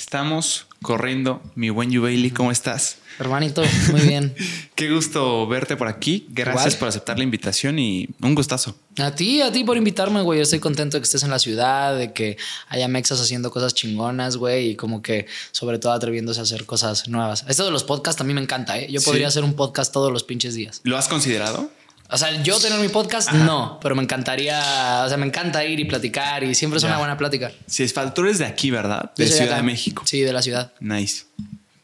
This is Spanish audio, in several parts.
Estamos corriendo. Mi buen Yubaili, ¿cómo estás? Hermanito, muy bien. Qué gusto verte por aquí. Gracias Igual. por aceptar la invitación y un gustazo. A ti, a ti por invitarme, güey. Yo estoy contento de que estés en la ciudad, de que haya mexas haciendo cosas chingonas, güey, y como que sobre todo atreviéndose a hacer cosas nuevas. Esto de los podcasts a mí me encanta, ¿eh? Yo Sí. podría hacer un podcast todos los pinches días. ¿Lo has considerado? O sea, yo tener mi podcast, no, pero me encantaría, o sea, me encanta ir y platicar y siempre es Ya. una buena plática. Si es tú eres de aquí, ¿verdad? De Ciudad acá. de México. Sí, de la ciudad. Nice.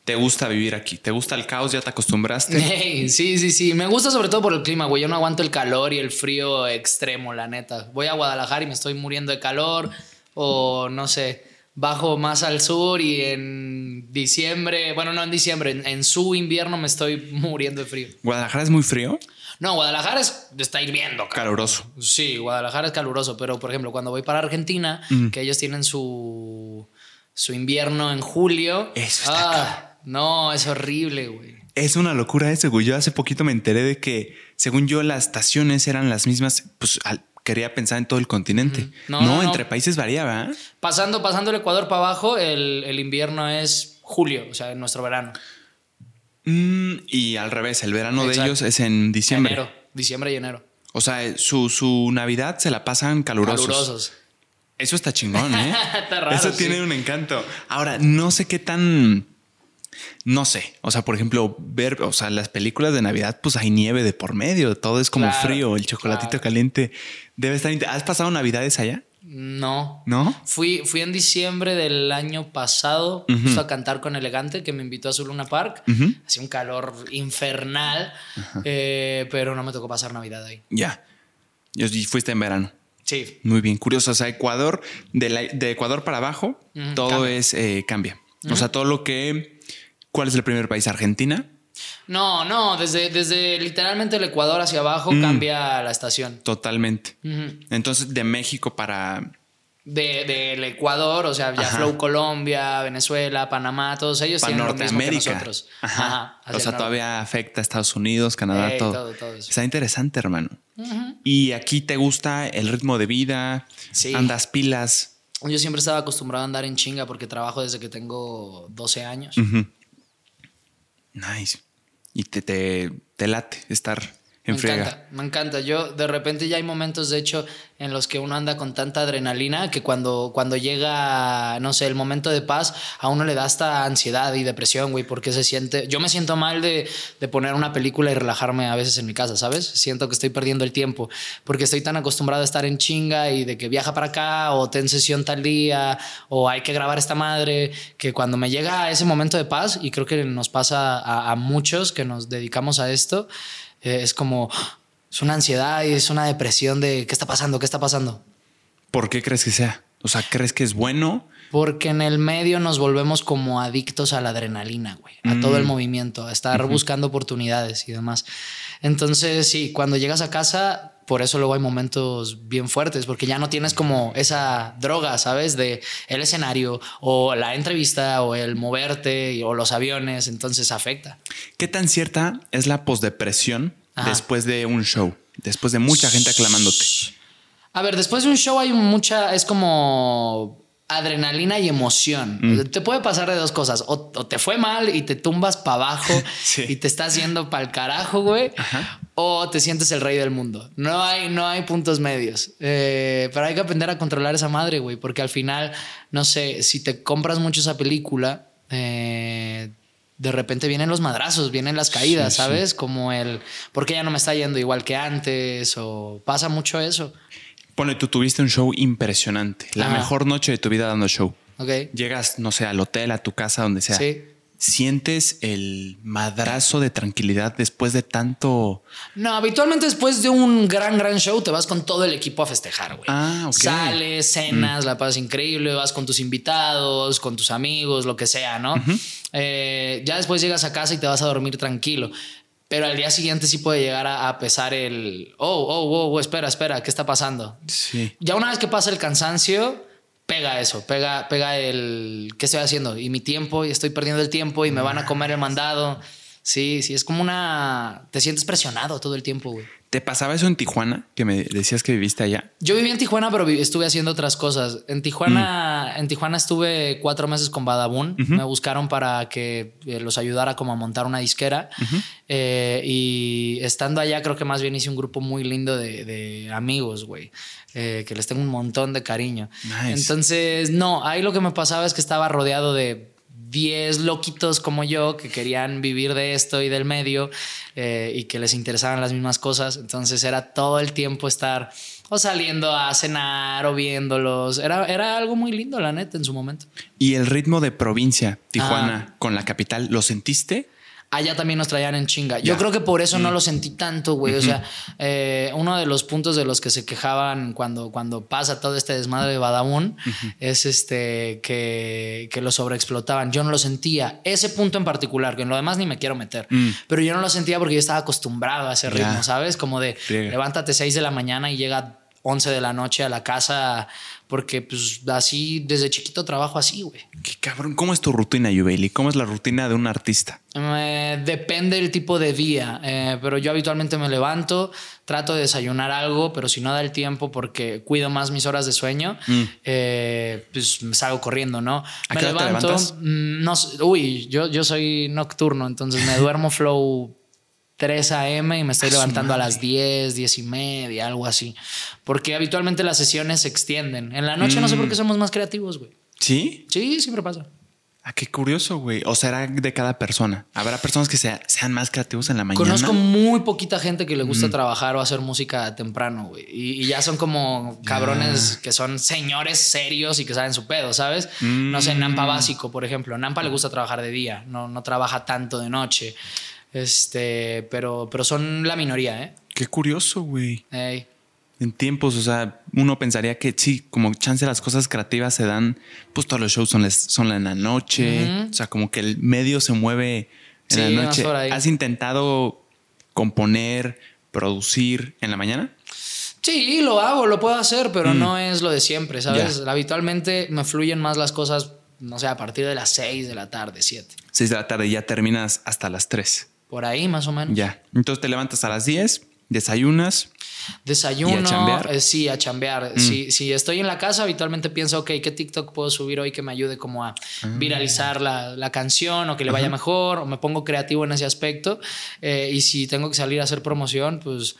¿Te gusta vivir aquí? ¿Te gusta el caos? ¿Ya te acostumbraste? Hey, sí, sí, sí. Me gusta sobre todo por el clima, güey. Yo no aguanto el calor y el frío extremo, la neta. Voy a Guadalajara y me estoy muriendo de calor. O no sé, bajo más al sur y en diciembre, bueno, no en diciembre, en, en su invierno me estoy muriendo de frío. ¿Guadalajara es muy frío? No, Guadalajara es, está hirviendo, cabrón. Caluroso. Sí, Guadalajara es caluroso, pero por ejemplo, cuando voy para Argentina, que ellos tienen su, su invierno en julio. Eso está ah, No, es horrible, güey. Es una locura eso, güey. Yo hace poquito me enteré de que, según yo, las estaciones eran las mismas. Pues al- quería pensar en todo el continente. No, No, no, no. entre países variaba. Pasando, pasando el Ecuador para abajo, el, el invierno es julio, o sea, en nuestro verano. Mm, y al revés, el verano de ellos es en diciembre. Enero, diciembre y enero. O sea, eh, su, su Navidad se la pasan calurosos. Calurosos. Eso está chingón, ¿eh? Está raro, Eso sí. tiene un encanto. Ahora, no sé qué tan. No sé. O sea, por ejemplo, ver, o sea, las películas de Navidad, pues hay nieve de por medio. Todo es como Claro, frío. El chocolatito claro. caliente debe estar. ¿Has pasado Navidades allá? No. ¿No? Fui, fui en diciembre del año pasado justo a cantar con Elegante, que me invitó a su Luna Park. Hacía un calor infernal, eh, pero no me tocó pasar Navidad ahí. Ya. Y fuiste en verano. Sí. Muy bien, curioso. O sea, Ecuador, de, la- de Ecuador para abajo, todo cambia. es eh, cambia. O sea, todo lo que. ¿Cuál es el primer país? Argentina. No, no, desde, desde literalmente el Ecuador hacia abajo Mm. cambia la estación. Totalmente. Entonces, de México para. de, del Ecuador, o sea, ya Ajá. Flow Colombia, Venezuela, Panamá, todos ellos para tienen lo mismo que Norteamérica. nosotros. Ajá. O sea, todavía afecta a Estados Unidos, Canadá, Ey, todo. todo, todo eso. Está interesante, hermano. Y aquí te gusta el ritmo de vida, Sí. andas pilas. Yo siempre estaba acostumbrado a andar en chinga porque trabajo desde que tengo 12 años. Nice. Y te, te, te late estar en Me friega. encanta, me encanta. Yo de repente ya hay momentos, de hecho, en los que uno anda con tanta adrenalina que cuando, cuando llega, no sé, el momento de paz, a uno le da hasta ansiedad y depresión, güey, porque se siente... Yo me siento mal de, de poner una película y relajarme a veces en mi casa, ¿sabes? Siento que estoy perdiendo el tiempo porque estoy tan acostumbrado a estar en chinga y de que viaja para acá o ten sesión tal día o hay que grabar esta madre, que cuando me llega ese momento de paz, y creo que nos pasa a, a muchos que nos dedicamos a esto, es como es una ansiedad y es una depresión de qué está pasando, qué está pasando. ¿Por qué crees que sea? O sea, ¿crees que es bueno? Porque en el medio nos volvemos como adictos a la adrenalina, güey, a todo el movimiento, a estar buscando oportunidades y demás. Entonces, sí, cuando llegas a casa, por eso luego hay momentos bien fuertes, porque ya no tienes como esa droga, ¿sabes? De el escenario o la entrevista o el moverte o los aviones, entonces afecta. ¿Qué tan cierta es la posdepresión Ajá. después de un show? Después de mucha gente aclamándote. A ver, después de un show hay mucha, es como adrenalina y emoción. Te puede pasar de dos cosas. O, o te fue mal y te tumbas para abajo Sí. y te estás yendo para el carajo, güey. O te sientes el rey del mundo. No hay, no hay puntos medios. Eh, pero hay que aprender a controlar esa madre, güey. Porque al final, no sé, si te compras mucho esa película, eh, de repente vienen los madrazos, vienen las caídas, Sí, sí. ¿sabes? Como el, ¿por qué ya no me está yendo igual que antes? O pasa mucho eso. Pone, tú tuviste un show impresionante. La Ajá. mejor noche de tu vida dando show. ¿Ok? Llegas, no sé, al hotel, a tu casa, donde sea. Sí. ¿Sientes el madrazo de tranquilidad después de tanto... No, habitualmente después de un gran, gran show te vas con todo el equipo a festejar, güey. Ah, ok. Sales, cenas, la pasas increíble, vas con tus invitados, con tus amigos, lo que sea, ¿no? Eh, ya después llegas a casa y te vas a dormir tranquilo. Pero al día siguiente sí puede llegar a, a pesar el, oh, oh, oh, oh, espera, espera, ¿qué está pasando? Sí. Ya una vez que pasa el cansancio, pega eso, pega, pega el, ¿qué estoy haciendo? Y mi tiempo, y estoy perdiendo el tiempo y me van a comer el mandado. Sí, sí, es como una... Te sientes presionado todo el tiempo, güey. ¿Te pasaba eso en Tijuana? Que me decías que viviste allá. Yo viví en Tijuana, pero estuve haciendo otras cosas. En Tijuana, en Tijuana estuve cuatro meses con Badabun. Me buscaron para que eh, los ayudara como a montar una disquera. Eh, y estando allá, creo que más bien hice un grupo muy lindo de, amigos, güey. Eh, que les tengo un montón de cariño. Entonces, no, ahí lo que me pasaba es que estaba rodeado de 10 loquitos como yo que querían vivir de esto y del medio eh, y que les interesaban las mismas cosas. Entonces era todo el tiempo estar o saliendo a cenar o viéndolos. Era, era algo muy lindo, la neta, en su momento. ¿Y el ritmo de provincia, Tijuana, ah. con la capital, lo sentiste? Allá también nos traían en chinga. Yo creo que por eso no mm. lo sentí tanto, güey. O sea, eh, uno de los puntos de los que se quejaban cuando, cuando pasa todo este desmadre de Badabun es este que, que, lo sobreexplotaban. Yo no lo sentía. Ese punto en particular, que en lo demás ni me quiero meter. Mm. Pero yo no lo sentía porque yo estaba acostumbrado a ese ritmo, ¿sabes? Como de levántate 6 de la mañana y llega 11 de la noche a la casa porque pues así desde chiquito trabajo así, güey. Qué cabrón, ¿cómo es tu rutina, Yubeli? ¿Cómo es la rutina de un artista? depende del tipo de día, eh, pero yo habitualmente me levanto, trato de desayunar algo, pero si no da el tiempo porque cuido más mis horas de sueño, mm. eh, pues me salgo corriendo, ¿no? ¿A me qué levanto, te mm, no, uy, yo, yo soy nocturno, entonces me duermo flow 3 a.m. y me estoy levantando a las 10, 10 y media, algo así. Porque habitualmente las sesiones se extienden. En la noche no sé por qué mm. somos más creativos, güey. ¿Sí? Sí, siempre pasa. Ah, qué curioso, güey. O será de cada persona. Habrá personas que sean más creativos en la mañana. Conozco muy poquita gente que le gusta mm. trabajar o hacer música temprano, güey. Y, ya son como cabrones que son señores serios y que saben su pedo, ¿sabes? No sé, Nampa mm. básico, por ejemplo. Nampa le gusta trabajar de día, no, no trabaja tanto de noche. Este, pero, pero son la minoría, ¿eh? Qué curioso, güey. En tiempos, o sea, uno pensaría que sí, como chance las cosas creativas se dan, pues todos los shows son, son en la noche, o sea, como que el medio se mueve en la noche. ¿Has intentado componer, producir en la mañana? Sí, lo hago, lo puedo hacer, pero mm. no es lo de siempre, ¿sabes? Habitualmente me fluyen más las cosas, no sé, a partir de las 6 de la tarde, 7. 6 de la tarde, ya terminas hasta las 3. Por ahí, más o menos. Ya. Entonces te levantas a las 10, desayunas. Desayuno. a chambear? Eh, sí, a chambear. Mm. Si, estoy en la casa, habitualmente pienso, ok, ¿qué TikTok puedo subir hoy que me ayude como a ah. viralizar la, canción o que le vaya mejor? O me pongo creativo en ese aspecto. Eh, y si tengo que salir a hacer promoción, pues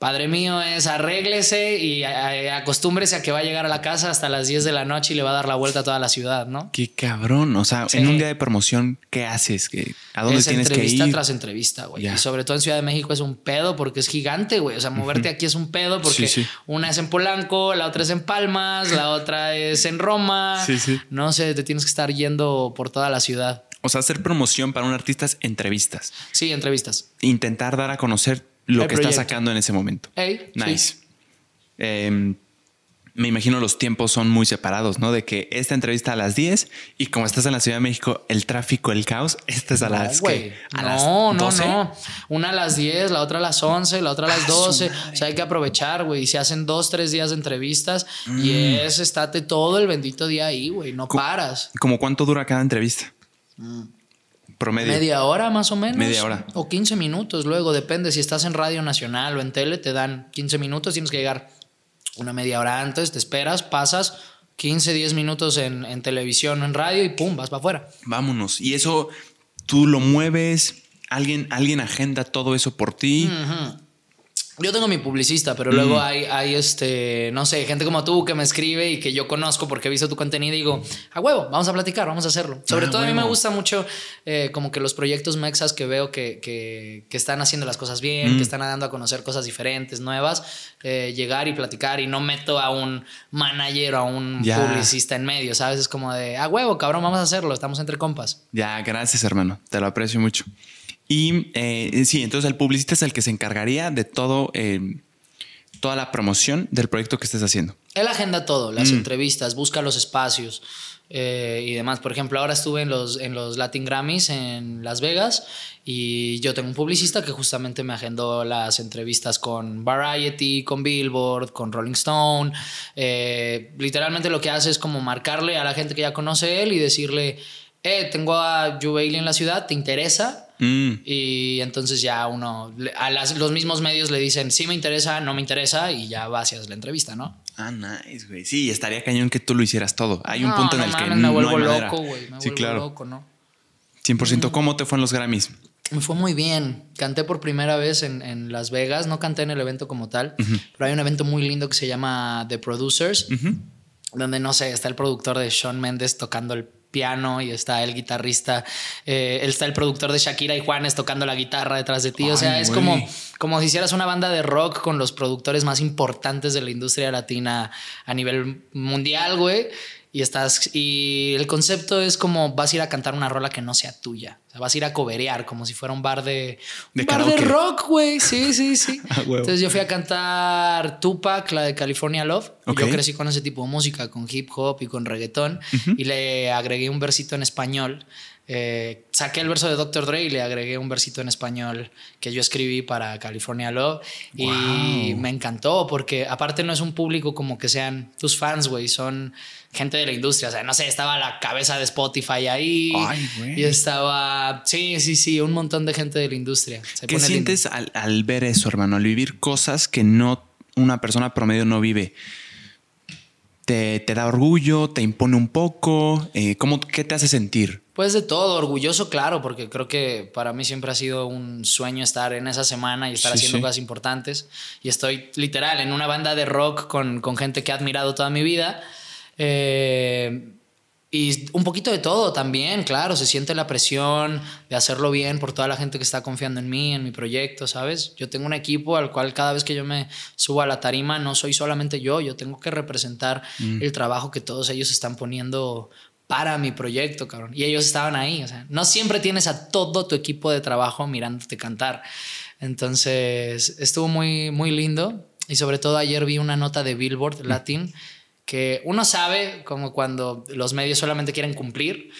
Padre mío es arréglese y acostúmbrese a que va a llegar a la casa hasta las 10 de la noche y le va a dar la vuelta a toda la ciudad, ¿no? Qué cabrón. O sea, en un día de promoción, ¿qué haces? ¿A dónde tienes que ir? Entrevista tras entrevista, güey. Y sobre todo en Ciudad de México es un pedo porque es gigante, güey. O sea, moverte aquí es un pedo porque una es en Polanco, la otra es en Palmas, la otra es en Roma. Sí, sí. No sé, te tienes que estar yendo por toda la ciudad. O sea, hacer promoción para un artista es entrevistas. Sí, entrevistas. Intentar dar a conocer lo que está sacando en ese momento. nice. Em, me imagino los tiempos son muy separados, ¿no? De que esta entrevista a las 10 y como estás en la Ciudad de México, el tráfico, el caos, esta es a las que no, no, no. Una a las 10, la otra a las 11, la otra a las 12. Ah, o sea, hay que aprovechar, güey. Se hacen dos, tres días de entrevistas y mm. es estate todo el bendito día ahí, güey. No paras. ¿Cómo cuánto dura cada entrevista? Mm. Promedio. Media hora más o menos. Media hora. O 15 minutos. Luego depende si estás en Radio Nacional o en tele, te dan 15 minutos, tienes que llegar una media hora antes, te esperas, pasas 15, 10 minutos en, televisión o en radio y pum, vas para afuera. Vámonos. Y eso tú lo mueves, alguien, alguien agenda todo eso por ti. Yo tengo mi publicista, pero luego mm. hay, hay, este, no sé, gente como tú que me escribe y que yo conozco porque he visto tu contenido y digo, a huevo, vamos a platicar, vamos a hacerlo. Sobre ah, todo a mí me gusta mucho eh, como que los proyectos mexas que veo que, que, que están haciendo las cosas bien, que mm. están dando a conocer cosas diferentes, nuevas, eh, llegar y platicar y no meto a un manager o a un publicista en medio, ¿sabes? Es como de, a huevo, cabrón, vamos a hacerlo, estamos entre compas. Ya, gracias hermano, te lo aprecio mucho. Y eh, sí, entonces el publicista es el que se encargaría de todo, eh, toda la promoción del proyecto que estés haciendo. Él agenda todo, las mm. entrevistas, busca los espacios eh, y demás. Por ejemplo, ahora estuve en los, en los Latin Grammys en Las Vegas y yo tengo un publicista que justamente me agendó las entrevistas con Variety, con Billboard, con Rolling Stone. literalmente lo que hace es como marcarle a la gente que ya conoce él y decirle, eh, tengo a Jubaili en la ciudad, ¿te interesa? Mm. Y entonces ya uno, a los mismos medios le dicen, sí me interesa, no me interesa, y ya va hacia la entrevista, ¿no? Ah, nice, güey. Sí, estaría cañón que tú lo hicieras todo. Hay un punto en el que me no vuelvo loco, güey. Me sí, vuelvo claro. loco, ¿no? 100%. Mm. ¿Cómo te fue en los Grammys? Me fue muy bien. Canté por primera vez en, Las Vegas. No canté en el evento como tal, pero hay un evento muy lindo que se llama The Producers, donde no sé, está el productor de Sean Mendes tocando el piano y está el guitarrista, eh, está el productor de Shakira y Juanes tocando la guitarra detrás de ti. o sea, es como, como si hicieras una banda de rock con los productores más importantes de la industria latina a nivel mundial, güey y estás y el concepto es como vas a ir a cantar una rola que no sea tuya. O sea, vas a ir a coberear como si fuera un bar de de, bar de rock, güey. Sí, sí, sí. Ah, Entonces yo fui a cantar Tupac, la de California Love. Yo crecí con ese tipo de música, con hip hop y con reggaetón y le agregué un versito en español eh, saqué el verso de Dr. Dre y le agregué un versito en español que yo escribí para California Love y me encantó porque aparte no es un público como que sean tus fans, güey, son gente de la industria, o sea, no sé, estaba la cabeza de Spotify ahí y estaba, sí, sí, sí, un montón de gente de la industria. ¿Qué sientes al, ver eso, hermano? Al vivir cosas que no una persona promedio no vive. Te, da orgullo, te impone un poco, eh, ¿cómo, ¿qué te hace sentir? Pues de todo, orgulloso, claro, porque creo que para mí siempre ha sido un sueño estar en esa semana y estar haciendo cosas importantes. Y estoy literal en una banda de rock con, con gente que he admirado toda mi vida. Eh, y un poquito de todo también, claro, se siente la presión de hacerlo bien por toda la gente que está confiando en mí, en mi proyecto, ¿sabes? Yo tengo un equipo al cual cada vez que yo me subo a la tarima no soy solamente yo, yo tengo que representar mm. el trabajo que todos ellos están poniendo para mi proyecto, cabrón. Y ellos estaban ahí, o sea, no siempre tienes a todo tu equipo de trabajo mirándote cantar. Entonces, estuvo muy, muy lindo. Y sobre todo ayer vi una nota de Billboard Latin que uno sabe como cuando los medios solamente quieren cumplir.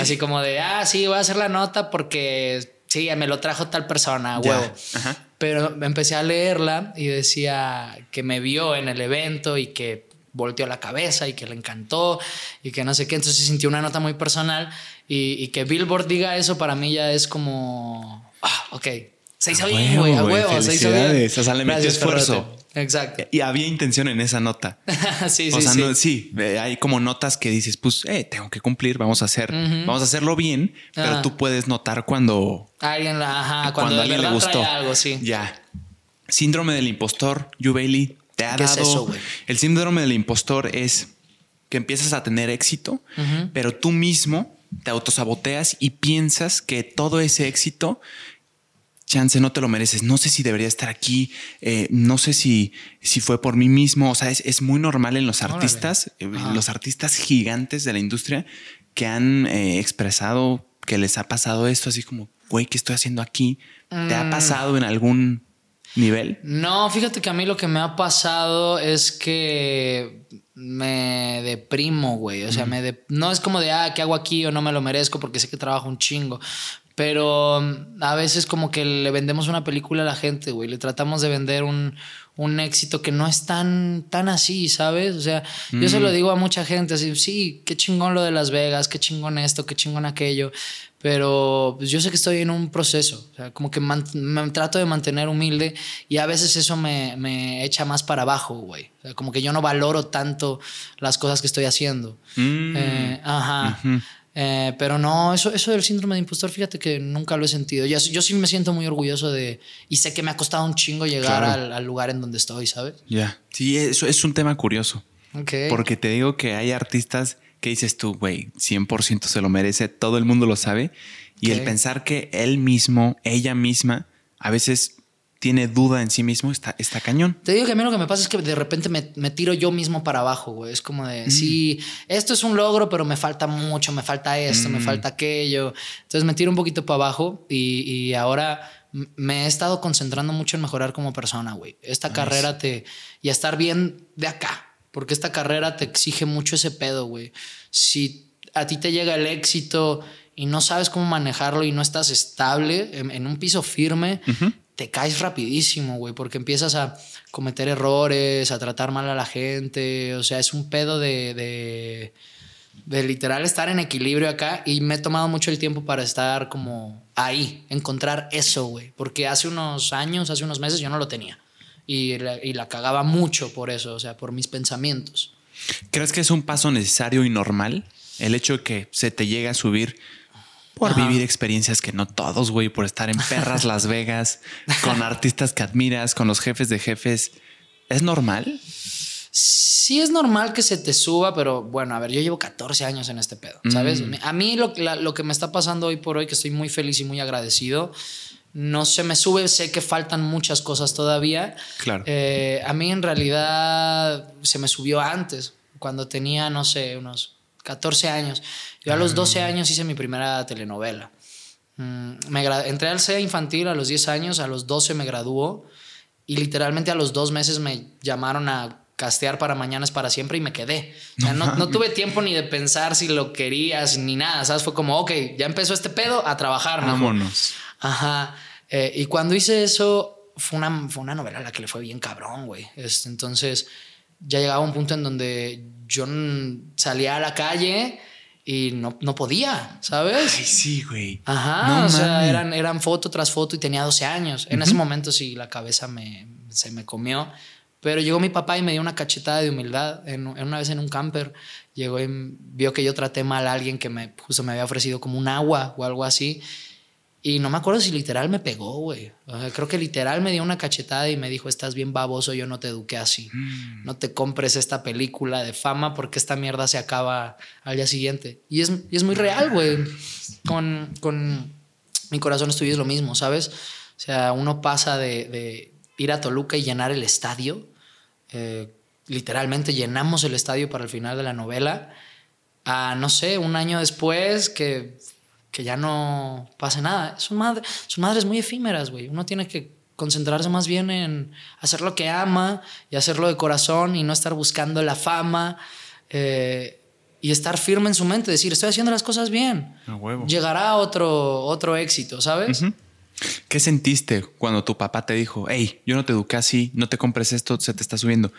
Así como de, ah, sí, voy a hacer la nota porque sí, me lo trajo tal persona, huevo. Pero empecé a leerla y decía que me vio en el evento y que volteó la cabeza y que le encantó y que no sé qué. Entonces se sintió una nota muy personal y, que Billboard diga eso para mí ya es como, ah, ok, se hizo bien, güey, a huevo, se hizo bien. O sea, le metió esfuerzo. Exacto. Y había intención en esa nota. sí, o sea, sí. sí, hay como notas que dices, pues, eh, tengo que cumplir, vamos a hacer, vamos a hacerlo bien, pero tú puedes notar cuando alguien, ajá, cuando, alguien le gustó. algo, sí. Ya. Síndrome del impostor, Bailey, te ha dado. el síndrome del impostor es que empiezas a tener éxito, pero tú mismo te autosaboteas y piensas que todo ese éxito chance no te lo mereces, no sé si debería estar aquí, eh, no sé si, si fue por mí mismo, o sea, es, muy normal en los artistas, eh, los artistas gigantes de la industria que han eh, expresado que les ha pasado esto, así como, güey, ¿qué estoy haciendo aquí? ¿Te ha mm. pasado en algún nivel? No, fíjate que a mí lo que me ha pasado es que me deprimo, güey. O sea, me no es como de, ah, ¿qué hago aquí o no me lo merezco porque sé que trabajo un chingo. Pero mm, a veces como que le vendemos una película a la gente, güey. Le tratamos de vender un, un éxito que no es tan, tan así, ¿sabes? O sea, yo se lo mm. digo a mucha gente, así, sí, qué chingón lo de Las Vegas, qué chingón esto, qué chingón aquello. Pero pues, yo sé que estoy en un proceso. O sea, como que me trato de mantener humilde y a veces eso me, me echa más para abajo, güey. O sea, como que yo no valoro tanto las cosas que estoy haciendo. Mm. Eh, ajá. Eh, pero no, eso, eso del síndrome de impostor, fíjate que nunca lo he sentido. Yo, yo sí me siento muy orgulloso de. Y sé que me ha costado un chingo llegar al, lugar en donde estoy, ¿sabes? Ya. Sí, eso es un tema curioso. Porque te digo que hay artistas que dices tú, güey, 100% se lo merece, todo el mundo lo sabe. Y el pensar que él mismo, ella misma, a veces tiene duda en sí mismo, está, está cañón. Te digo que a mí lo que me pasa es que de repente me, tiro yo mismo para abajo, güey. Es como de, mm. sí, esto es un logro, pero me falta mucho, me falta esto, me mm. falta aquello. Entonces me tiro un poquito para abajo y, ahora me he estado concentrando mucho en mejorar como persona, güey. Esta carrera te... y estar bien de acá, porque esta carrera te exige mucho ese pedo, güey. Si a ti te llega el éxito y no sabes cómo manejarlo y no estás estable en, un piso firme, te caes rapidísimo, güey, porque empiezas a cometer errores, a tratar mal a la gente, o sea, es un pedo de, de literal estar en equilibrio acá y me he tomado mucho el tiempo para estar como ahí, encontrar eso, güey. Porque hace unos años, hace unos meses yo no lo tenía. Y la, y la cagaba mucho por eso, o sea, por mis pensamientos. ¿Crees que es un paso necesario y normal? El hecho de que se te llegue a subir por vivir experiencias que no todos, güey, por estar en perras Las Vegas, con artistas que admiras, con los jefes de jefes. ¿Es normal? Sí es normal que se te suba, pero bueno, a ver, yo llevo 14 años en este pedo, ¿sabes? Mm. A mí lo, lo que me está pasando hoy por hoy, que estoy muy feliz y muy agradecido, no se me sube, sé que faltan muchas cosas todavía. Claro. Eh, a mí en realidad se me subió antes, cuando tenía, no sé, unos 14 años. Yo a los 12 ah. años hice mi primera telenovela. Mm, me entré al CEA infantil a los 10 años, a los 12 me graduó y literalmente a los dos meses me llamaron a castear para Mañanas para siempre y me quedé. no, tuve tiempo ni de pensar si lo querías ni nada, ¿sabes? Fue como, ok, ya empezó este pedo a trabajar. Vámonos. Ajá. Eh, y cuando hice eso, fue una, fue una novela a la que le fue bien cabrón, güey. Este, entonces ya llegaba un punto en donde yo salía a la calle y no, no podía, ¿sabes? Ay, sí, güey. Ajá, o sea, eran, eran foto tras foto y tenía 12 años. En ese momento sí, la cabeza me, se me comió. Pero llegó mi papá y me dio una cachetada de humildad. En, una vez en un camper, llegó y vio que yo traté mal a alguien que me, justo me había ofrecido como un agua o algo así. Y no me acuerdo si literal me pegó, güey. creo que literal me dio una cachetada y me dijo, estás bien baboso, yo no te eduqué así. Mm. No te compres esta película de fama porque esta mierda se acaba al día siguiente. Y es, y es muy real, güey. Con, con mi corazón estudio es lo mismo, ¿sabes? O sea, uno pasa de, de ir a Toluca y llenar el estadio. Eh, literalmente llenamos el estadio para el final de la novela. A, no sé, un año después que que ya no pase nada. Son, madre, son madres muy efímeras, güey. Uno tiene que concentrarse más bien en hacer lo que ama y hacerlo de corazón y no estar buscando la fama eh, y estar firme en su mente, decir, estoy haciendo las cosas bien. Llegará otro, otro éxito, ¿sabes? ¿Qué sentiste cuando tu papá te dijo, hey, yo no te eduqué así, no te compres esto, se te está subiendo?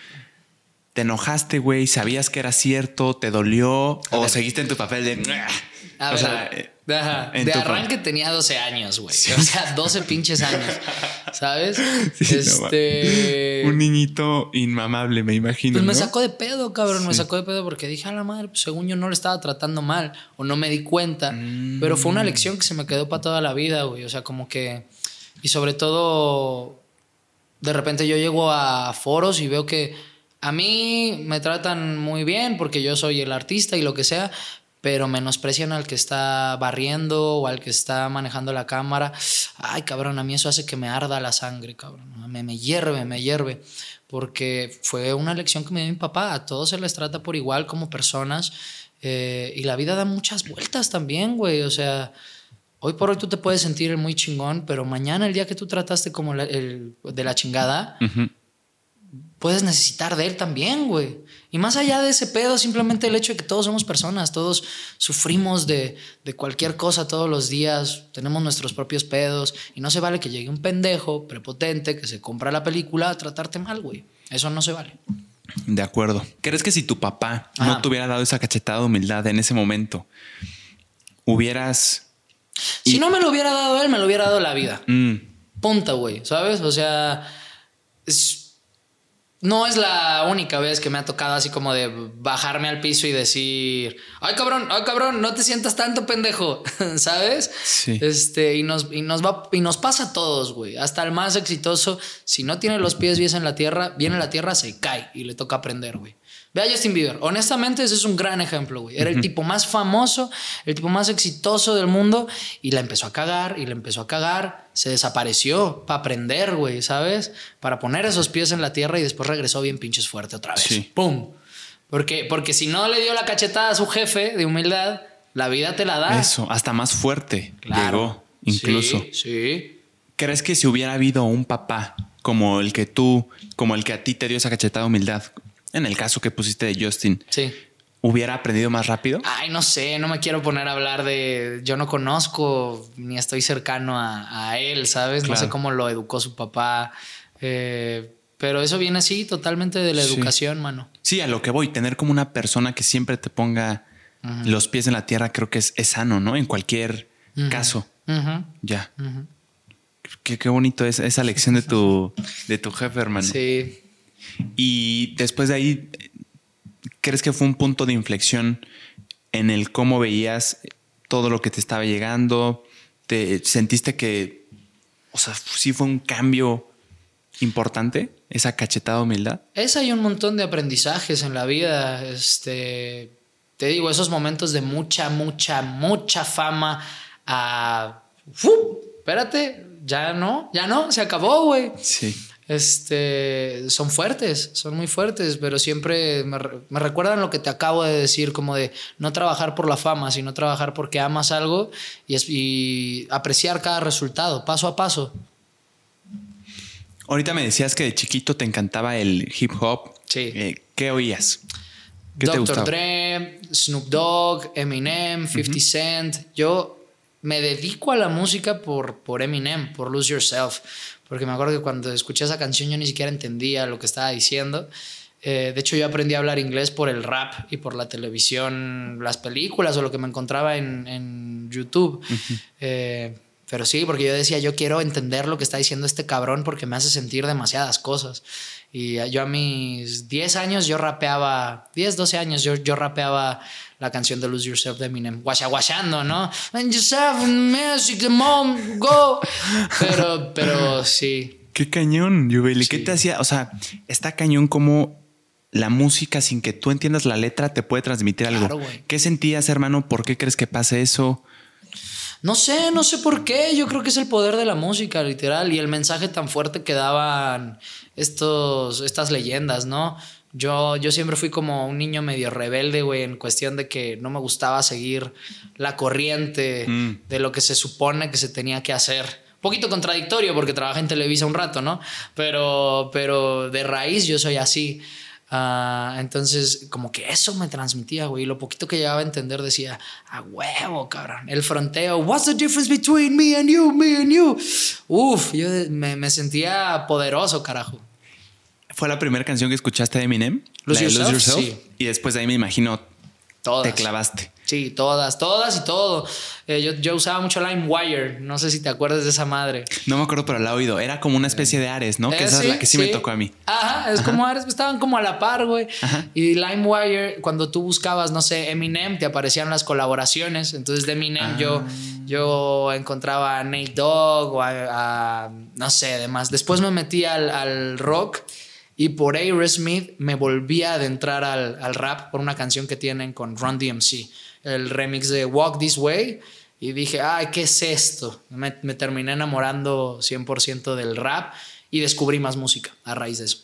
¿Te enojaste, güey? ¿Sabías que era cierto? ¿Te dolió? ¿O seguiste en tu papel de... o sea, de arranque tenía 12 años, güey. O sea, 12 pinches años. ¿Sabes? este. un niñito inmamable, me imagino. Pues me sacó de pedo, cabrón. Me sacó de pedo porque dije, a la madre, pues según yo no le estaba tratando mal o no me di cuenta. Pero fue una mm. lección que se me quedó para toda la vida, güey. O sea, como que. Y sobre todo, de repente yo llego a foros y veo que a mí me tratan muy bien porque yo soy el artista y lo que sea, pero menosprecian al que está barriendo o al que está manejando la cámara. Ay, cabrón, a mí eso hace que me arda la sangre, cabrón. Me, me hierve, me hierve. Porque fue una lección que me dio mi papá. A todos se les trata por igual como personas. Eh, y la vida da muchas vueltas también, güey. O sea, hoy por hoy tú te puedes sentir muy chingón, pero mañana, el día que tú trataste como el, de la chingada, puedes necesitar de él también, güey. Y más allá de ese pedo, simplemente el hecho de que todos somos personas, todos sufrimos de, cualquier cosa todos los días, tenemos nuestros propios pedos, y no se vale que llegue un pendejo prepotente que se compra la película a tratarte mal, güey. Eso no se vale. De acuerdo. ¿Crees que si tu papá no te hubiera dado esa cachetada de humildad en ese momento, hubieras... Si no me lo hubiera dado él, me lo hubiera dado la vida. Mm. Punta, güey, ¿sabes? O sea... Es no es la única vez que me ha tocado así como de bajarme al piso y decir, ay cabrón, ay cabrón, no te sientas tanto pendejo, ¿sabes? Sí. Este, y nos, y nos va, y nos pasa a todos, güey. Hasta el más exitoso, si no tiene los pies bien en la tierra, viene en la tierra, se cae y le toca aprender, güey. Ve a Justin Bieber. Honestamente, ese es un gran ejemplo, güey. Era el tipo más famoso, el tipo más exitoso del mundo y la empezó a cagar y la empezó a cagar. Se desapareció para aprender, güey, ¿sabes? Para poner esos pies en la tierra y después regresó bien pinches fuerte otra vez. Sí. ¡Pum! Porque, porque si no le dio la cachetada a su jefe de humildad, la vida te la da. Eso, hasta más fuerte llegó, incluso. Sí, sí. ¿Crees que si hubiera habido un papá como el que tú, como el que a ti te dio esa cachetada de humildad, en el caso que pusiste de Justin, sí. ¿hubiera aprendido más rápido? Ay, no sé, no me quiero poner a hablar de. Yo no conozco ni estoy cercano a, él, ¿sabes? No sé cómo lo educó su papá. Eh, pero eso viene así totalmente de la educación, mano. Sí, a lo que voy, tener como una persona que siempre te ponga los pies en la tierra creo que es, sano, ¿no? En cualquier caso. Ya. Qué, bonito es esa lección de tu, de tu jefe, hermano. Sí. Y después de ahí, ¿crees que fue un punto de inflexión en el cómo veías todo lo que te estaba llegando? ¿Te sentiste que, o sea, sí fue un cambio importante, esa cachetada humildad? Es hay un montón de aprendizajes en la vida. Este, te digo, esos momentos de mucha, mucha, mucha fama a. Espérate, ya no, ya no, se acabó, güey. Sí. Este, son fuertes, son muy fuertes, pero siempre me, recuerdan lo que te acabo de decir, como de no trabajar por la fama, sino trabajar porque amas algo y, y apreciar cada resultado, paso a paso. Ahorita me decías que de chiquito te encantaba el hip hop. Sí. Eh, ¿Qué oías? ¿Qué Dr. Dre, Snoop Dogg, Eminem, 50 Cent. Yo me dedico a la música por, por Eminem, por Lose Yourself, porque me acuerdo que cuando escuché esa canción yo ni siquiera entendía lo que estaba diciendo. Eh, de hecho, yo aprendí a hablar inglés por el rap y por la televisión, las películas o lo que me encontraba en, en YouTube. eh, pero sí, porque yo decía, yo quiero entender lo que está diciendo este cabrón porque me hace sentir demasiadas cosas. Y yo a mis 10 años yo rapeaba, 10, 12 años yo, yo rapeaba la canción de Lose Yourself de Eminem, guachaguachando, ¿no? And yourself music, the mom, go. Pero, pero sí. Qué cañón, Yubeli. ¿Qué te hacía? O sea, está cañón como la música sin que tú entiendas la letra te puede transmitir algo. ¿Qué sentías, hermano? ¿Por qué crees que pase eso? No sé, no sé por qué. Yo creo que es el poder de la música, literal, y el mensaje tan fuerte que daban estos, estas leyendas, ¿no? Yo, yo siempre fui como un niño medio rebelde, güey, en cuestión de que no me gustaba seguir la corriente mm. de lo que se supone que se tenía que hacer. Un poquito contradictorio porque trabajé en Televisa un rato, ¿no? Pero, pero de raíz yo soy así. Ah, entonces, como que eso me transmitía, güey. Lo poquito que llegaba a entender decía, a huevo, cabrón. El fronteo, what's the difference between me and you, me and you? Uf, yo me, me sentía poderoso, carajo. ¿Fue la primera canción que escuchaste de Eminem? Lose, Yourself, Sí. Y después de ahí me imagino te clavaste. Sí, todas, todas y todo. Eh, yo, yo, usaba mucho LimeWire. No sé si te acuerdas de esa madre. No me acuerdo, pero la he oído. Era como una especie de Ares, ¿no? que esa es la que sí, me tocó a mí. Ajá, es como Ares. Estaban como a la par, güey. Y LimeWire, cuando tú buscabas, no sé, Eminem, te aparecían las colaboraciones. Entonces de Eminem yo, ah. yo encontraba a Nate Dogg o a, no sé, demás. Después me metí al, al rock. Y por Aerosmith me volví a adentrar al, al, rap por una canción que tienen con Run DMC, el remix de Walk This Way. Y dije, ay, ¿qué es esto? Me, me terminé enamorando 100% del rap y descubrí más música a raíz de eso.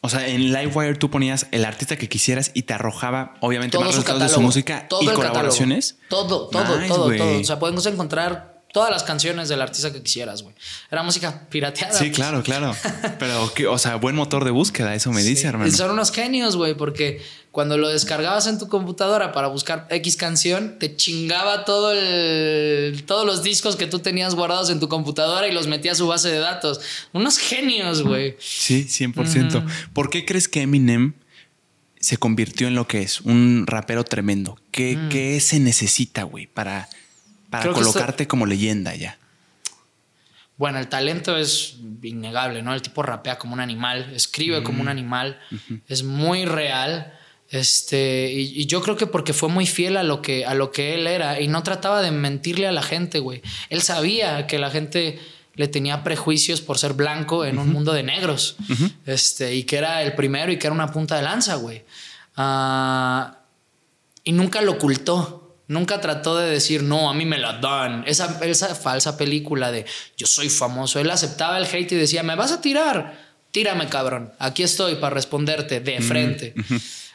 O sea, en Livewire tú ponías el artista que quisieras y te arrojaba, obviamente, más resultados de su música y colaboraciones. Todo, todo, todo, todo. O sea, podemos encontrar todas las canciones del artista que quisieras, güey. Era música pirateada. Sí, pues. claro, claro. Pero, o sea, buen motor de búsqueda, eso me dice, hermano. son unos genios, güey, porque cuando lo descargabas en tu computadora para buscar X canción, te chingaba todo el, todos los discos que tú tenías guardados en tu computadora y los metía a su base de datos. Unos genios, güey. Sí, 100%. ¿Por qué crees que Eminem se convirtió en lo que es? Un rapero tremendo. ¿Qué, mm. ¿qué se necesita, güey, para para colocarte como leyenda ya. Bueno, el talento es innegable, ¿no? El tipo rapea como un animal, escribe como un mm. animal, es muy real. Este, y, yo creo que porque fue muy fiel a lo, que, a lo que él era y no trataba de mentirle a la gente, güey. Él sabía que la gente le tenía prejuicios por ser blanco en un mundo de negros. Este, y que era el primero y que era una punta de lanza, güey. Ah, y nunca lo ocultó. Nunca trató de decir, no, a mí me la dan. Esa, esa falsa película de yo soy famoso. Él aceptaba el hate y decía, me vas a tirar. Tírame, cabrón. Aquí estoy para responderte de frente.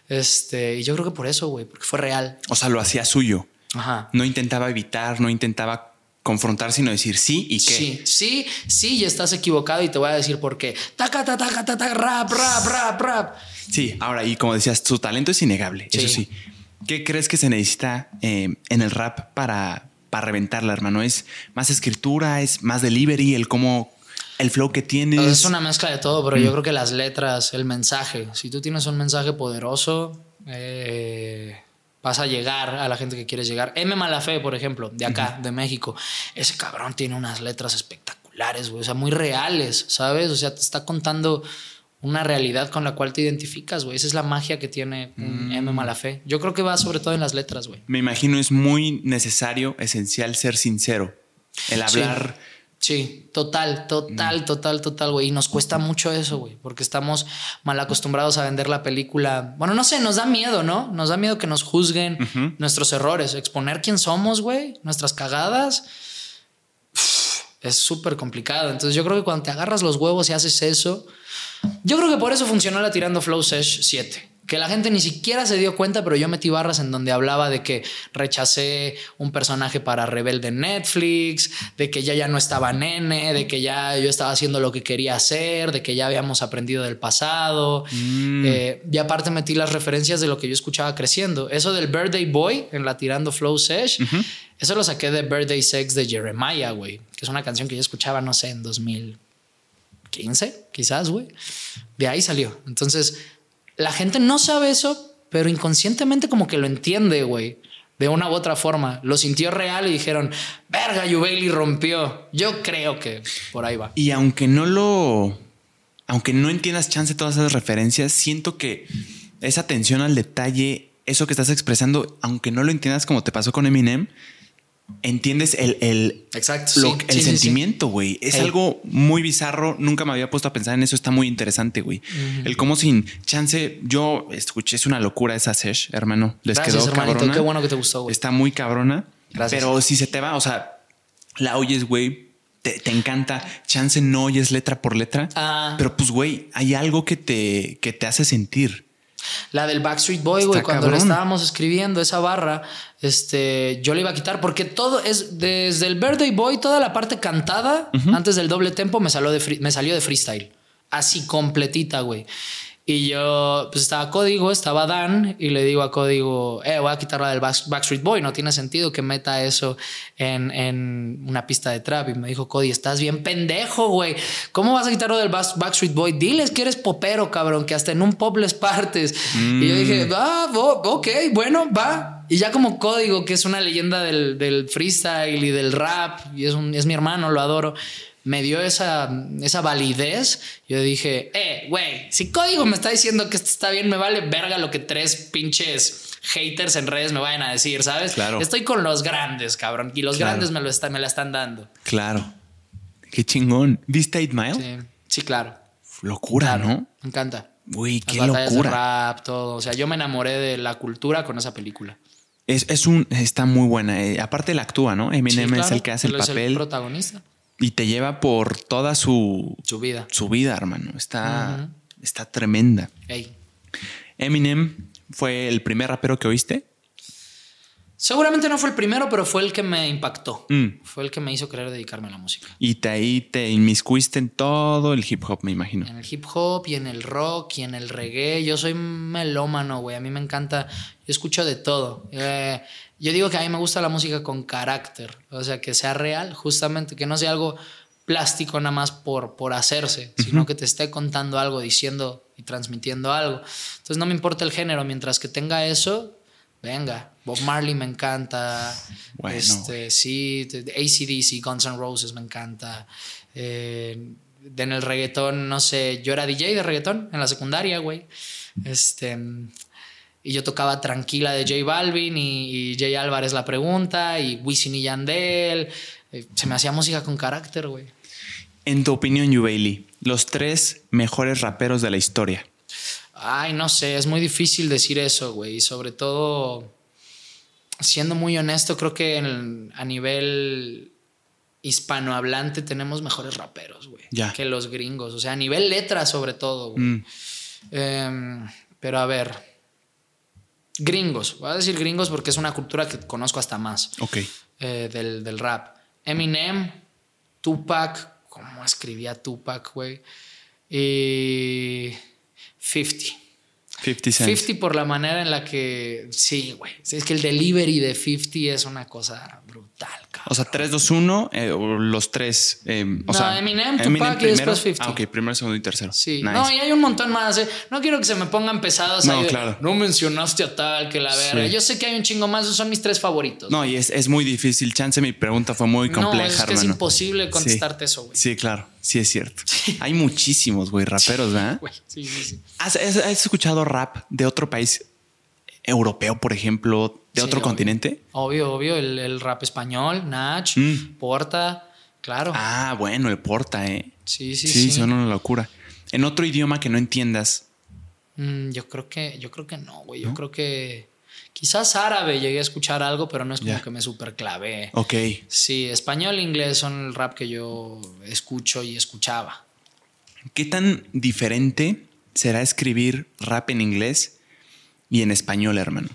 Este, y yo creo que por eso, güey, porque fue real. O sea, lo hacía suyo. Ajá. No intentaba evitar, no intentaba confrontar, sino decir sí y qué. Sí, sí, sí, y estás equivocado y te voy a decir por qué. Taca, taca, taca, taca, rap, rap, rap, rap. Sí, ahora, y como decías, su talento es innegable, eso sí. ¿Qué crees que se necesita eh, en el rap para, para reventarla, hermano? ¿Es más escritura? ¿Es más delivery? ¿El cómo, el flow que tienes? Es una mezcla de todo, pero yo mm. creo que las letras, el mensaje. Si tú tienes un mensaje poderoso, eh, vas a llegar a la gente que quieres llegar. M. Malafé, por ejemplo, de acá, de México. Ese cabrón tiene unas letras espectaculares, güey. O sea, muy reales, ¿sabes? O sea, te está contando una realidad con la cual te identificas, güey. Esa es la magia que tiene M. Mm. Malafé. Yo creo que va sobre todo en las letras, güey. Me imagino es muy necesario, esencial ser sincero. El hablar. Sí, total, total, mm. total, total, güey. Y nos cuesta mucho eso, güey, porque estamos mal acostumbrados a vender la película. Bueno, no sé, nos da miedo, ¿no? Nos da miedo que nos juzguen nuestros errores, exponer quién somos, güey, nuestras cagadas. es súper complicado. Entonces yo creo que cuando te agarras los huevos y haces eso, yo creo que por eso funcionó la Tirando Flow Sesh 7 que la gente ni siquiera se dio cuenta, pero yo metí barras en donde hablaba de que rechacé un personaje para Rebelde Netflix, de que ya ya no estaba nene, de que ya yo estaba haciendo lo que quería hacer, de que ya habíamos aprendido del pasado. Mm. Eh, y aparte metí las referencias de lo que yo escuchaba creciendo. Eso del Birthday Boy en la Tirando Flow Sesh, eso lo saqué de Birthday Sex de Jeremiah, güey, que es una canción que yo escuchaba, no sé, en 2015, quizás, güey. De ahí salió. Entonces la gente no sabe eso, pero inconscientemente como que lo entiende, güey. De una u otra forma. Lo sintió real y dijeron, verga, Yubeli rompió. Yo creo que por ahí va. Y aunque no lo... Aunque no entiendas chance todas esas referencias, siento que esa atención al detalle, eso que estás expresando, aunque no lo entiendas como te pasó con Eminem, entiendes el, el, Exacto, el sentimiento, güey. Es algo muy bizarro. Nunca me había puesto a pensar en eso. Está muy interesante, güey. El cómo sin chance. Yo escuché, es una locura esa sesh, hermano. Les quedó cabrona. Qué bueno que te gustó, güey. Está muy cabrona. Gracias. Pero si se te va, o sea, la oyes, güey. Te, encanta. Chance no oyes letra por letra. Ah. Pero pues, güey, hay algo que te, que te hace sentir. La del Backstreet Boy, güey, cuando le estábamos escribiendo esa barra, este, yo le iba a quitar porque todo es desde el Birthday Boy, toda la parte cantada antes del doble tempo me salió de, me salió de freestyle. Así completita, güey. Y yo, pues estaba Código, estaba Dan, y le digo a Código, eh, voy a quitarla del Backstreet Boy, no tiene sentido que meta eso en, en una pista de trap. Y me dijo, Cody, estás bien pendejo, güey. ¿Cómo vas a quitarlo del Backstreet Boy? Diles que eres popero, cabrón, que hasta en un pop les partes. Y yo dije, mm. ah, ok, bueno, va. Y ya como Código, que es una leyenda del, del freestyle y del rap, y es, un, es mi hermano, lo adoro me dio esa, esa validez. Yo dije, eh, güey, si código me está diciendo que esto está bien, me vale verga lo que tres pinches haters en redes me vayan a decir, ¿sabes? Claro. Estoy con los grandes, cabrón. Y los grandes me, lo me la están dando. Claro. Qué chingón. ¿Viste 8 Mile? Sí, sí claro. Locura, ¿no? Me encanta. Uy, qué locura. De rap, todo. O sea, yo me enamoré de la cultura con esa película. Es, es un, está muy buena. Eh, aparte, la actúa, ¿no? Eminem es el que hace el papel. Es el protagonista. Y te lleva por toda su, su vida. Su vida, hermano. Está, está tremenda. Eminem fue el primer rapero que oíste. Seguramente no fue el primero, pero fue el que me impactó. Mm. Fue el que me hizo querer dedicarme a la música. Y te, ahí te inmiscuiste en todo el hip hop, me imagino. En el hip hop y en el rock y en el reggae. Yo soy melómano, güey. A mí me encanta. Yo escucho de todo. Eh, yo digo que a mí me gusta la música con carácter. O sea, que sea real, justamente. Que no sea algo plástico nada más por, por hacerse, sino que te esté contando algo, diciendo y transmitiendo algo. Entonces no me importa el género, mientras que tenga eso, venga. Bob Marley me encanta. Bueno, este, sí, ACDC, Guns N' Roses me encanta. Eh, en el reggaetón, no sé, yo era DJ de reggaetón en la secundaria, güey. Este, y yo tocaba Tranquila de J Balvin y, J Álvarez La Pregunta y Wisin y Yandel. Eh, se me hacía música con carácter, güey. En tu opinión, Yubeili, los tres mejores raperos de la historia. Ay, no sé, es muy difícil decir eso, güey. Y sobre todo, siendo muy honesto, creo que a nivel hispanohablante tenemos mejores raperos, güey. Que los gringos. O sea, a nivel letra, sobre todo, güey. Mm. Em, pero a ver. Gringos. Voy a decir gringos porque es una cultura que conozco hasta más. Ok. Eh, del, del rap. Eminem, Tupac. ¿Cómo escribía Tupac, güey? Y. 50. 50 50 por la manera en la que. Sí, güey. Es que el delivery de 50 es una cosa brutal, cabrón. O sea, 3, 2, 1, los tres. Eh, o no, sea, Eminem, Tupac y después 50. Ah, ok, primero, segundo y tercero. Sí. No, y hay un montón más. ¿eh? No quiero que se me pongan pesados no, ahí. Claro. no mencionaste a tal, que la verga. Yo sé que hay un chingo más, esos son mis tres favoritos. No, y es, es muy difícil. Chance, mi pregunta fue muy compleja, no, es que es imposible contestarte eso, güey. Sí, claro. Sí, es cierto. Hay muchísimos, güey, raperos, ¿verdad? Sí, sí, sí. ¿Has, escuchado rap de otro país europeo, por ejemplo, de otro continente? Obvio, obvio. El, rap español, Nach, mm. Porta, claro. Ah, bueno, el Porta, ¿eh? Sí, sí, sí. Sí, son una locura. En otro idioma que no entiendas. Mm, yo creo que, yo creo que no, güey. Yo creo que quizás árabe llegué a escuchar algo, pero no es como que me super clavé. Ok. Sí, español e inglés son el rap que yo escucho y escuchaba. ¿Qué tan diferente será escribir rap en inglés y en español, hermano?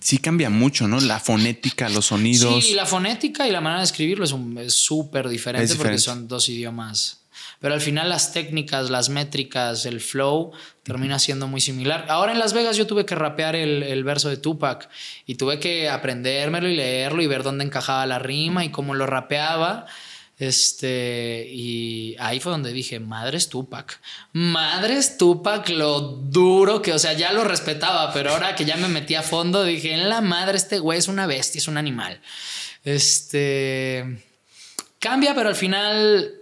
Sí cambia mucho, ¿no? La fonética, los sonidos. Sí, la fonética y la manera de escribirlo es súper diferente porque son dos idiomas. Pero al final las técnicas, las métricas, el flow termina siendo muy similar. Ahora en Las Vegas yo tuve que rapear el, el, verso de Tupac y tuve que aprendérmelo y leerlo y ver dónde encajaba la rima y cómo lo rapeaba. Este, y ahí fue donde dije, madres Tupac, madres Tupac, lo duro que, o sea, ya lo respetaba, pero ahora que ya me metí a fondo, dije, en la madre, este güey es una bestia, es un animal. Este, cambia, pero al final,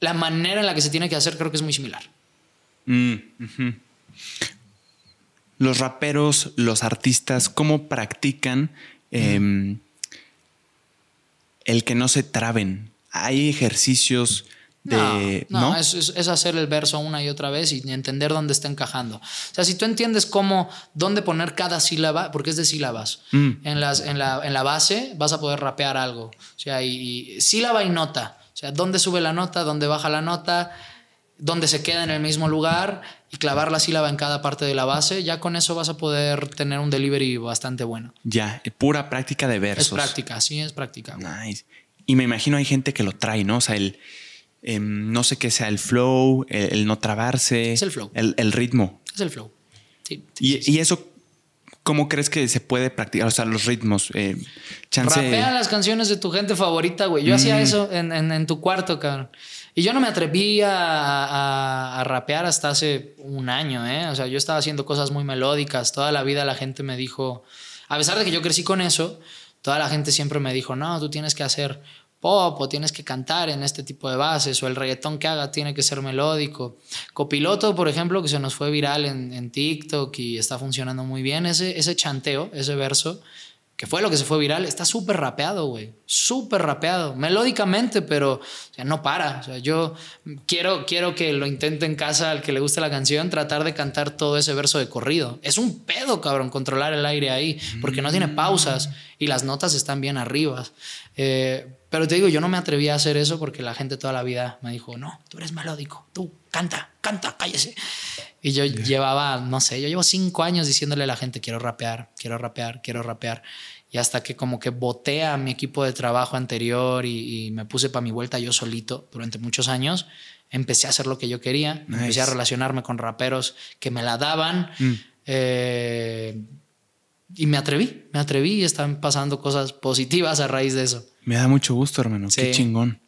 la manera en la que se tiene que hacer creo que es muy similar. Mm, los raperos, los artistas, ¿cómo practican? el que no se traben. Hay ejercicios de. No, Es, hacer el verso una y otra vez y entender dónde está encajando. O sea, si tú entiendes cómo, dónde poner cada sílaba, porque es de sílabas, mm. en, las, en, la, en, la, base vas a poder rapear algo. O sea, y, sílaba y nota. O sea, dónde sube la nota, dónde baja la nota, dónde se queda en el mismo lugar y clavar la sílaba en cada parte de la base, ya con eso vas a poder tener un delivery bastante bueno. Ya, pura práctica de versos. Es práctica, sí, es práctica. Nice. Y me imagino hay gente que lo trae, ¿no? O sea, el, em, no sé qué sea el flow, el, no trabarse. Es el flow. El, ritmo. Es el flow. Sí. y, eso, ¿cómo crees que se puede practicar? O sea, los ritmos. Eh, chance... Rapea las canciones de tu gente favorita, güey. Yo hacía mm. eso en, en tu cuarto, cabrón. Y yo no me atreví a, rapear hasta hace un año, ¿eh? O sea, yo estaba haciendo cosas muy melódicas. Toda la vida la gente me dijo, a pesar de que yo crecí con eso, toda la gente siempre me dijo, no, tú tienes que hacer pop o tienes que cantar en este tipo de bases o el reggaetón que haga tiene que ser melódico. Copiloto, por ejemplo, que se nos fue viral en, TikTok y está funcionando muy bien, ese, ese chanteo, ese verso, que fue lo que se fue viral, está súper rapeado, güey. Súper rapeado. Melódicamente, pero o no para. Yo quiero, quiero que lo intente en casa al que le guste la canción, tratar de cantar todo ese verso de corrido. Es un pedo, cabrón, controlar el aire ahí, porque no tiene pausas y las notas están bien arriba. Eh, pero te digo, yo no me atreví a hacer eso porque la gente toda la vida me dijo, no, tú eres melódico, tú canta, canta, cállese. Y yo llevaba, no sé, yo llevo cinco años diciéndole a la gente, quiero rapear, quiero rapear, quiero rapear. Y hasta que como que boté a mi equipo de trabajo anterior y, me puse para mi vuelta yo solito durante muchos años, empecé a hacer lo que yo quería, empecé a relacionarme con raperos que me la daban. Mm. Eh, y me atreví, me atreví y están pasando cosas positivas a raíz de eso. Me da mucho gusto, hermano. Qué chingón.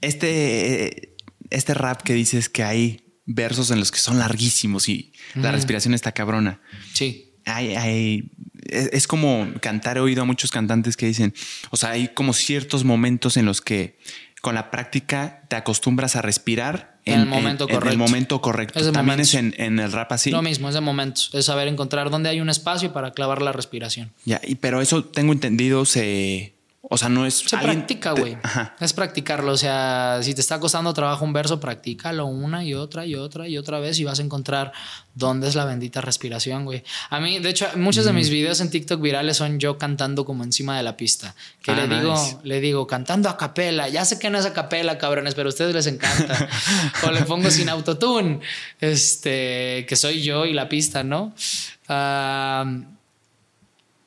Este, este rap que dices que hay versos en los que son larguísimos y la respiración está cabrona. Sí. Hay, hay, es, como cantar, he oído a muchos cantantes que dicen, o sea, hay como ciertos momentos en los que con la práctica te acostumbras a respirar en, el momento correcto. En el momento correcto. También es en, en, el rap así. Lo mismo, es de momentos. Es saber encontrar dónde hay un espacio para clavar la respiración. Ya, y, pero eso tengo entendido se o sea, no es. Se practica, güey. Es practicarlo. O sea, si te está costando trabajo un verso, practícalo una y otra y otra y otra vez y vas a encontrar dónde es la bendita respiración, güey. A mí, de hecho, muchos de mis videos en TikTok virales son yo cantando como encima de la pista. Que le ah, digo, le digo, cantando a capela. Ya sé que no es a capela, cabrones, pero a ustedes les encanta. o le pongo sin autotune. Este, que soy yo y la pista, ¿no? Ah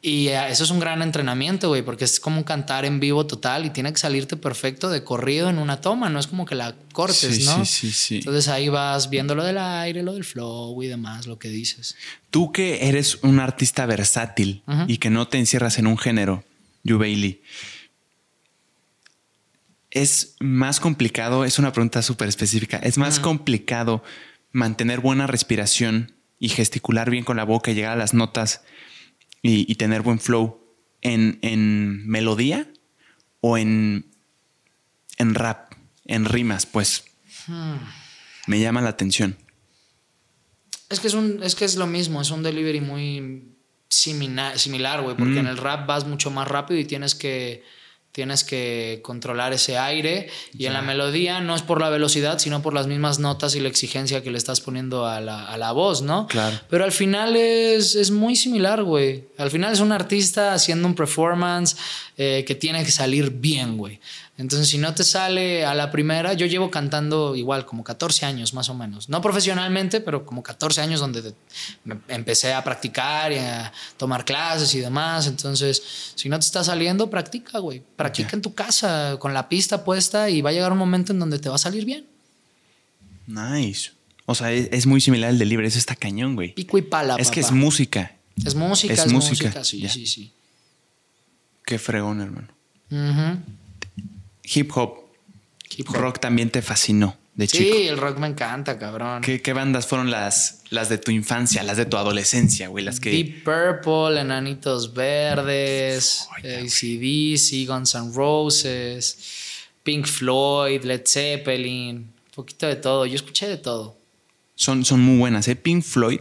y eh, eso es un gran entrenamiento, güey, porque es como cantar en vivo total y tiene que salirte perfecto de corrido en una toma, no es como que la cortes, ¿no? Sí, sí, sí. Entonces ahí vas viendo lo del aire, lo del flow y demás, lo que dices. Tú que eres un artista versátil y que no te encierras en un género, You Bailey, es más complicado, es una pregunta súper específica, es más complicado mantener buena respiración y gesticular bien con la boca y llegar a las notas y, tener buen flow en, en melodía o en, en rap, en rimas, pues. Hmm. Me llama la atención. Es que es, un, es que es lo mismo, es un delivery muy similar, güey, porque mm. en el rap vas mucho más rápido y tienes que tienes que controlar ese aire y en la melodía no es por la velocidad, sino por las mismas notas y la exigencia que le estás poniendo a la, a la voz, ¿no? Claro. Pero al final es, es muy similar, güey. Al final es un artista haciendo un performance eh, que tiene que salir bien, güey. Entonces, si no te sale a la primera, yo llevo cantando igual como 14 años más o menos. No profesionalmente, pero como 14 años donde empecé a practicar y a tomar clases y demás. Entonces, si no te está saliendo, practica, güey. Practica en tu casa con la pista puesta y va a llegar un momento en donde te va a salir bien. Nice. O sea, es, muy similar al del libre. Eso está cañón, güey. Pico y pala. Es que es música. Es música, es, música. Sí, sí, sí. Qué fregón, hermano. Ajá hip hop, hip rock también te fascinó de chico. Sí, el rock me encanta, cabrón. ¿Qué, bandas fueron las, las de tu infancia, las de tu adolescencia, güey? Las que... Deep Purple, Enanitos Verdes, ACDC, Guns N' Roses, Pink Floyd, Led Zeppelin, un poquito de todo. Yo escuché de todo. Son, son muy buenas, ¿eh? Pink Floyd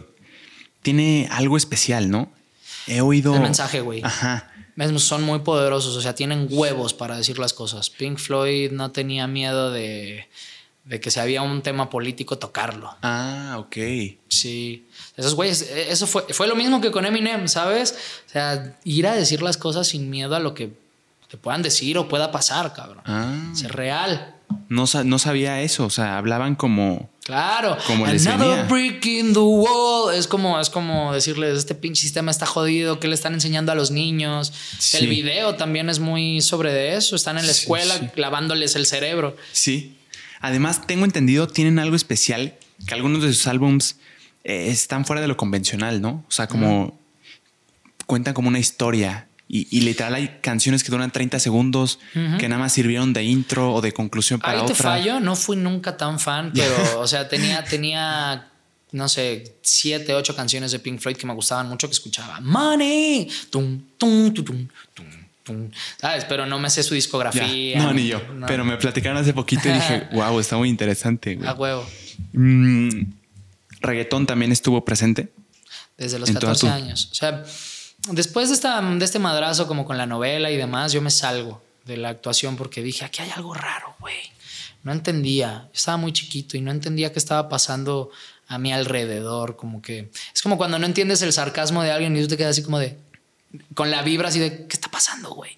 tiene algo especial, ¿no? He oído... El mensaje, güey. Ajá son muy poderosos, o sea, tienen huevos para decir las cosas. Pink Floyd no tenía miedo de, de que si había un tema político tocarlo. Ah, ok. Sí. Esos güeyes, eso fue, fue lo mismo que con Eminem, ¿sabes? O sea, ir a decir las cosas sin miedo a lo que te puedan decir o pueda pasar, cabrón. Ah. Es real. No, no sabía eso, o sea, hablaban como Claro. Como Another brick in the wall. Es como, es como decirles, este pinche sistema está jodido, ¿qué le están enseñando a los niños? El video también es muy sobre eso. Están en la escuela lavándoles el cerebro. Sí. Además, tengo entendido, tienen algo especial, que algunos de sus álbums eh, están fuera de lo convencional, ¿no? O sea, como cuentan como una historia y, literal hay canciones que duran 30 segundos que nada más sirvieron de intro o de conclusión para Ahí te fallo, no fui nunca tan fan, pero o sea, tenía, tenía no sé, siete, ocho canciones de Pink Floyd que me gustaban mucho que escuchaba. Money, tum, tum, tum, tum, ¿Sabes? Pero no me sé su discografía. no, ni yo. Pero me platicaron hace poquito y dije, wow, está muy interesante. A huevo. Mm, reggaetón también estuvo presente. Desde los 14 años. O sea, después de, esta, de este madrazo como con la novela y demás, yo me salgo de la actuación porque dije, aquí hay algo raro, güey. No entendía, estaba muy chiquito y no entendía qué estaba pasando a mi alrededor, como que es como cuando no entiendes el sarcasmo de alguien y tú te quedas así como de, con la vibra así de, ¿qué está pasando, güey?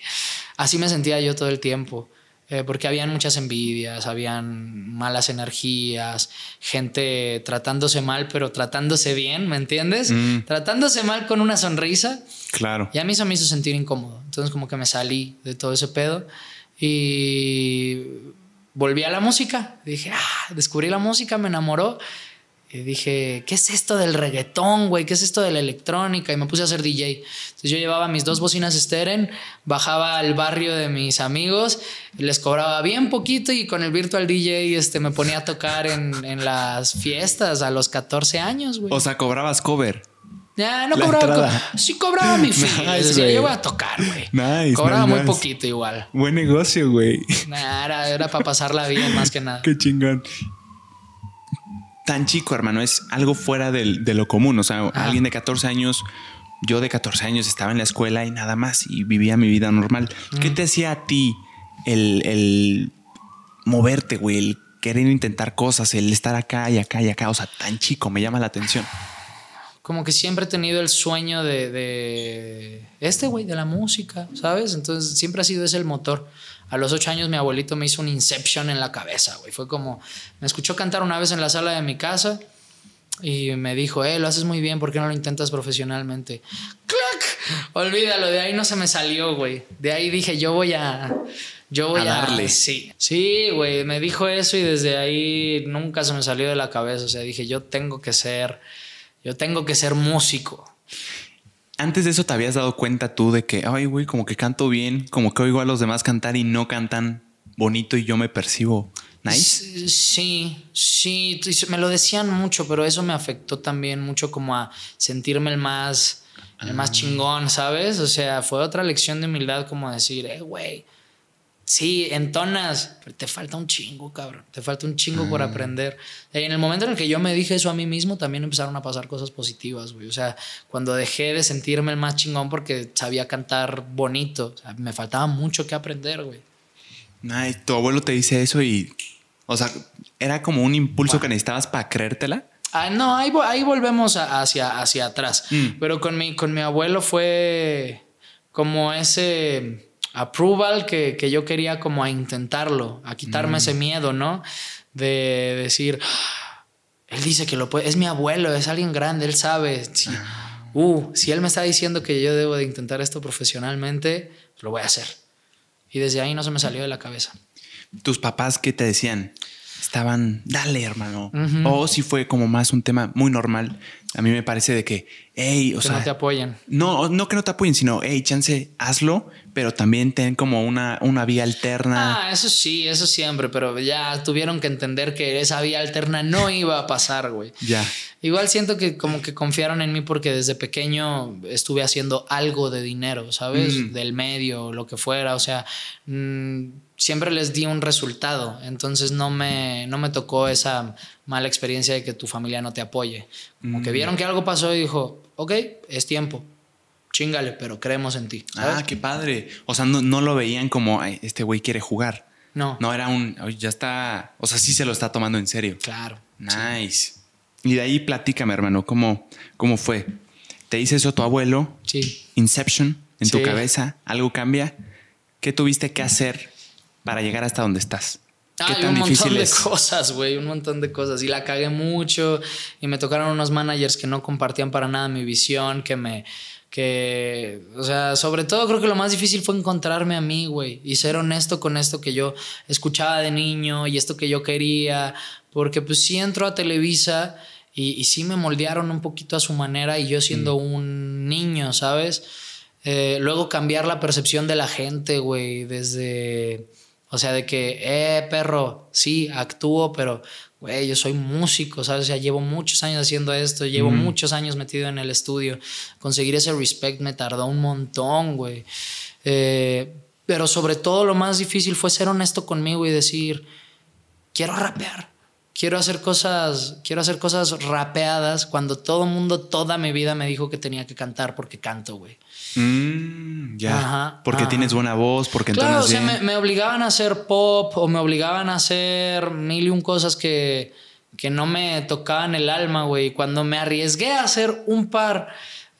Así me sentía yo todo el tiempo. Eh, porque habían muchas envidias, habían malas energías, gente tratándose mal, pero tratándose bien, ¿me entiendes? Mm. Tratándose mal con una sonrisa. Claro. Y a mí eso me hizo sentir incómodo. Entonces como que me salí de todo ese pedo y volví a la música. Dije, ah, descubrí la música, me enamoró y dije, ¿qué es esto del reggaetón, güey? ¿Qué es esto de la electrónica? Y me puse a hacer DJ. Entonces yo llevaba mis dos bocinas Steren, bajaba al barrio de mis amigos, les cobraba bien poquito y con el virtual DJ este, me ponía a tocar en, en las fiestas a los 14 años, güey. O sea, cobrabas cover. Ya, no cobraba. sí cobraba mi fin. Nice, yo voy a tocar, güey. Nice, cobraba muy poquito igual. Buen negocio, güey. Nah, era, era para pasarla bien más que nada. Qué chingón tan chico, hermano, es algo fuera de lo común. O sea, alguien de 14 años, yo de 14 años estaba en la escuela y nada más y vivía mi vida normal. ¿Qué te hacía a ti el, moverte, güey? El querer intentar cosas, el estar acá y acá y acá. O sea, tan chico, me llama la atención. Como que siempre he tenido el sueño de, de este, güey, de la música, ¿sabes? Entonces siempre ha sido ese el motor. A los ocho años mi abuelito me hizo un Inception en la cabeza, güey. Fue como, me escuchó cantar una vez en la sala de mi casa y me dijo, eh, lo haces muy bien, ¿por qué no lo intentas profesionalmente? ¡Clac! Olvídalo, de ahí no se me salió, güey. De ahí dije, yo voy a... Yo voy a, darle. sí, sí, güey, me dijo eso y desde ahí nunca se me salió de la cabeza. O sea, dije, yo tengo que ser, yo tengo que ser músico antes de eso te habías dado cuenta tú de que, ay, güey, como que canto bien, como que oigo a los demás cantar y no cantan bonito y yo me percibo nice. Sí, sí, me lo decían mucho, pero eso me afectó también mucho como a sentirme el más, el más ah. chingón, ¿sabes? O sea, fue otra lección de humildad como decir, eh, güey, sí, entonas, pero te falta un chingo, cabrón, te falta un chingo por ah. aprender. Y en el momento en el que yo me dije eso a mí mismo, también empezaron a pasar cosas positivas, güey. O sea, cuando dejé de sentirme el más chingón porque sabía cantar bonito, me faltaba mucho que aprender, güey. Ay, tu abuelo te dice eso y, o sea, era como un impulso que necesitabas para creértela. Ah, no, ahí, ahí volvemos hacia, hacia atrás. Mm. Pero con mi, con mi abuelo fue como ese approval que, yo quería como a intentarlo, a quitarme mm. ese miedo, ¿no? De decir, ah, él dice que lo puede, es mi abuelo, es alguien grande, él sabe. Si, ah. uh, si él me está diciendo que yo debo de intentar esto profesionalmente, lo voy a hacer. Y desde ahí no se me salió de la cabeza. ¿Tus papás qué te decían? Estaban, dale, hermano. O si fue como más un tema muy normal. A mí me parece de que, hey, o sea. Que no te apoyen. No, no que no te apoyen, sino, hey, chance, hazlo, pero también ten como una, una vía alterna. Ah, eso sí, eso siempre, pero ya tuvieron que entender que esa vía alterna no iba a pasar, güey. Ya. Igual siento que como que confiaron en mí porque desde pequeño estuve haciendo algo de dinero, ¿sabes? Mm. Del medio, lo que fuera, o sea, mm, siempre les di un resultado, entonces no me, no me tocó esa mala experiencia de que tu familia no te apoye. Como que mm. vieron que algo pasó y dijo, ok, es tiempo, chingale, pero creemos en ti. Ah, qué padre. O sea, no, lo veían como este güey quiere jugar. No. No era un, ya está, o sea, sí se lo está tomando en serio. Claro. Nice. Y de ahí platícame, hermano, ¿cómo, cómo fue? ¿Te dice eso tu abuelo? Sí. Inception en tu cabeza, algo cambia. ¿Qué tuviste que hacer para llegar hasta donde estás? ¿Qué tan un montón de cosas, güey, un montón de cosas. Y la cagué mucho y me tocaron unos managers que no compartían para nada mi visión, que me, que, o sea, sobre todo creo que lo más difícil fue encontrarme a mí, güey, y ser honesto con esto que yo escuchaba de niño y esto que yo quería, porque pues sí entro a Televisa y, y sí me moldearon un poquito a su manera y yo siendo mm. un niño, ¿sabes? Eh, luego cambiar la percepción de la gente, güey, desde, o sea, de que, eh, perro, sí, actúo, pero güey, yo soy músico, ¿sabes? O sea, llevo muchos años haciendo esto, llevo muchos años metido en el estudio. Conseguir ese respect me tardó un montón, güey. Eh, pero sobre todo lo más difícil fue ser honesto conmigo y decir, quiero rapear. Quiero hacer cosas, quiero hacer cosas rapeadas cuando todo el mundo toda mi vida me dijo que tenía que cantar porque canto, güey. Mm, ya. porque tienes buena voz, porque claro, o sea, me, obligaban a hacer pop o me obligaban a hacer mil y un cosas que, que no me tocaban el alma, güey. Cuando me arriesgué a hacer un par,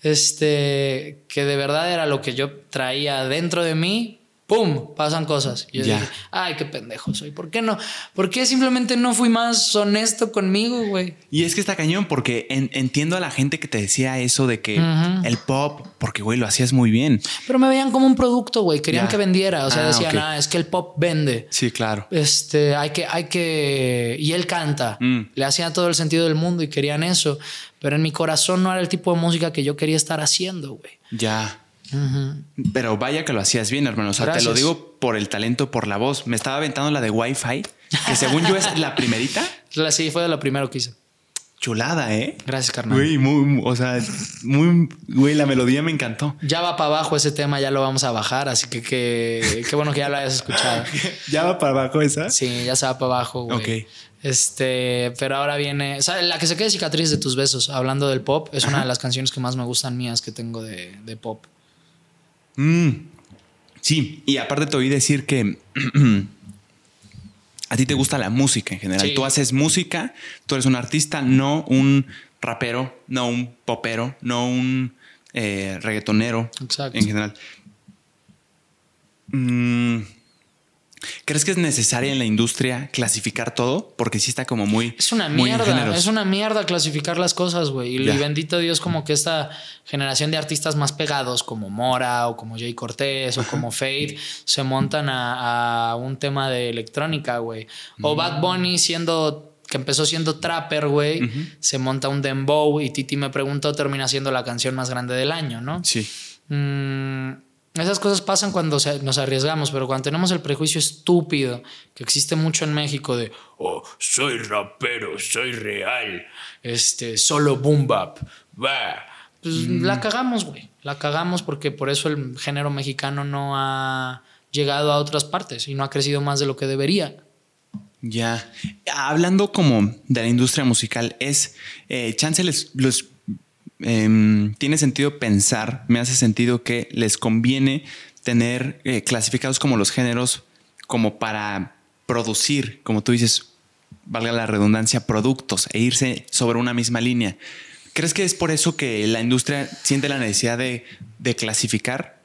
este, que de verdad era lo que yo traía dentro de mí, ¡pum! pasan cosas. Y yo dije, ay, qué pendejo soy. ¿Por qué no? ¿Por qué simplemente no fui más honesto conmigo, güey? Y es que está cañón, porque entiendo a la gente que te decía eso de que el pop, porque, güey, lo hacías muy bien. Pero me veían como un producto, güey. Querían que vendiera. O sea, ah, decían, ah, es que el pop vende. Sí, claro. Este, hay que, hay que. Y él canta. Mm. Le hacía todo el sentido del mundo y querían eso. Pero en mi corazón no era el tipo de música que yo quería estar haciendo, güey. Ya. Pero vaya que lo hacías bien, hermano. O sea, te lo digo por el talento, por la voz. Me estaba aventando la de Wi-Fi, que según yo es la primerita. Sí, fue de lo primero que hice. Chulada, ¿eh? Gracias, carnal. Güey, muy, o sea, muy, güey, la melodía me encantó. Ya va para abajo ese tema, ya lo vamos a bajar, así que qué bueno que ya lo hayas escuchado. ¿Ya va para abajo esa? Sí, ya se va para abajo, güey. Ok. Este, pero ahora viene, o la que se quede cicatriz de tus besos, hablando del pop, es una de las canciones que más me gustan mías que tengo de, de pop. Mm, sí, y aparte te oí decir que a ti te gusta la música en general. Tú haces música, tú eres un artista, no un rapero, no un popero, no un eh, reggaetonero en general. Mm, ¿Crees que es necesaria en la industria clasificar todo? Porque sí está como muy. Es una mierda. Es una mierda clasificar las cosas, güey. Y bendito Dios, como que esta generación de artistas más pegados, como Mora o como Jay Cortés o como Fade, se montan a, un tema de electrónica, güey. O mm. Bad Bunny siendo que empezó siendo trapper, güey, se monta un dembow y Titi me preguntó, termina siendo la canción más grande del año, ¿no? Sí. Mm, Esas cosas pasan cuando nos arriesgamos, pero cuando tenemos el prejuicio estúpido que existe mucho en México de, oh, soy rapero, soy real, este, solo boom bap, bah. Pues mm. la cagamos, güey. La cagamos porque por eso el género mexicano no ha llegado a otras partes y no ha crecido más de lo que debería. Ya. Hablando como de la industria musical, es eh, chance los Em, tiene sentido pensar, me hace sentido que les conviene tener eh, clasificados como los géneros como para producir, como tú dices, valga la redundancia, productos e irse sobre una misma línea. ¿Crees que es por eso que la industria siente la necesidad de, de clasificar?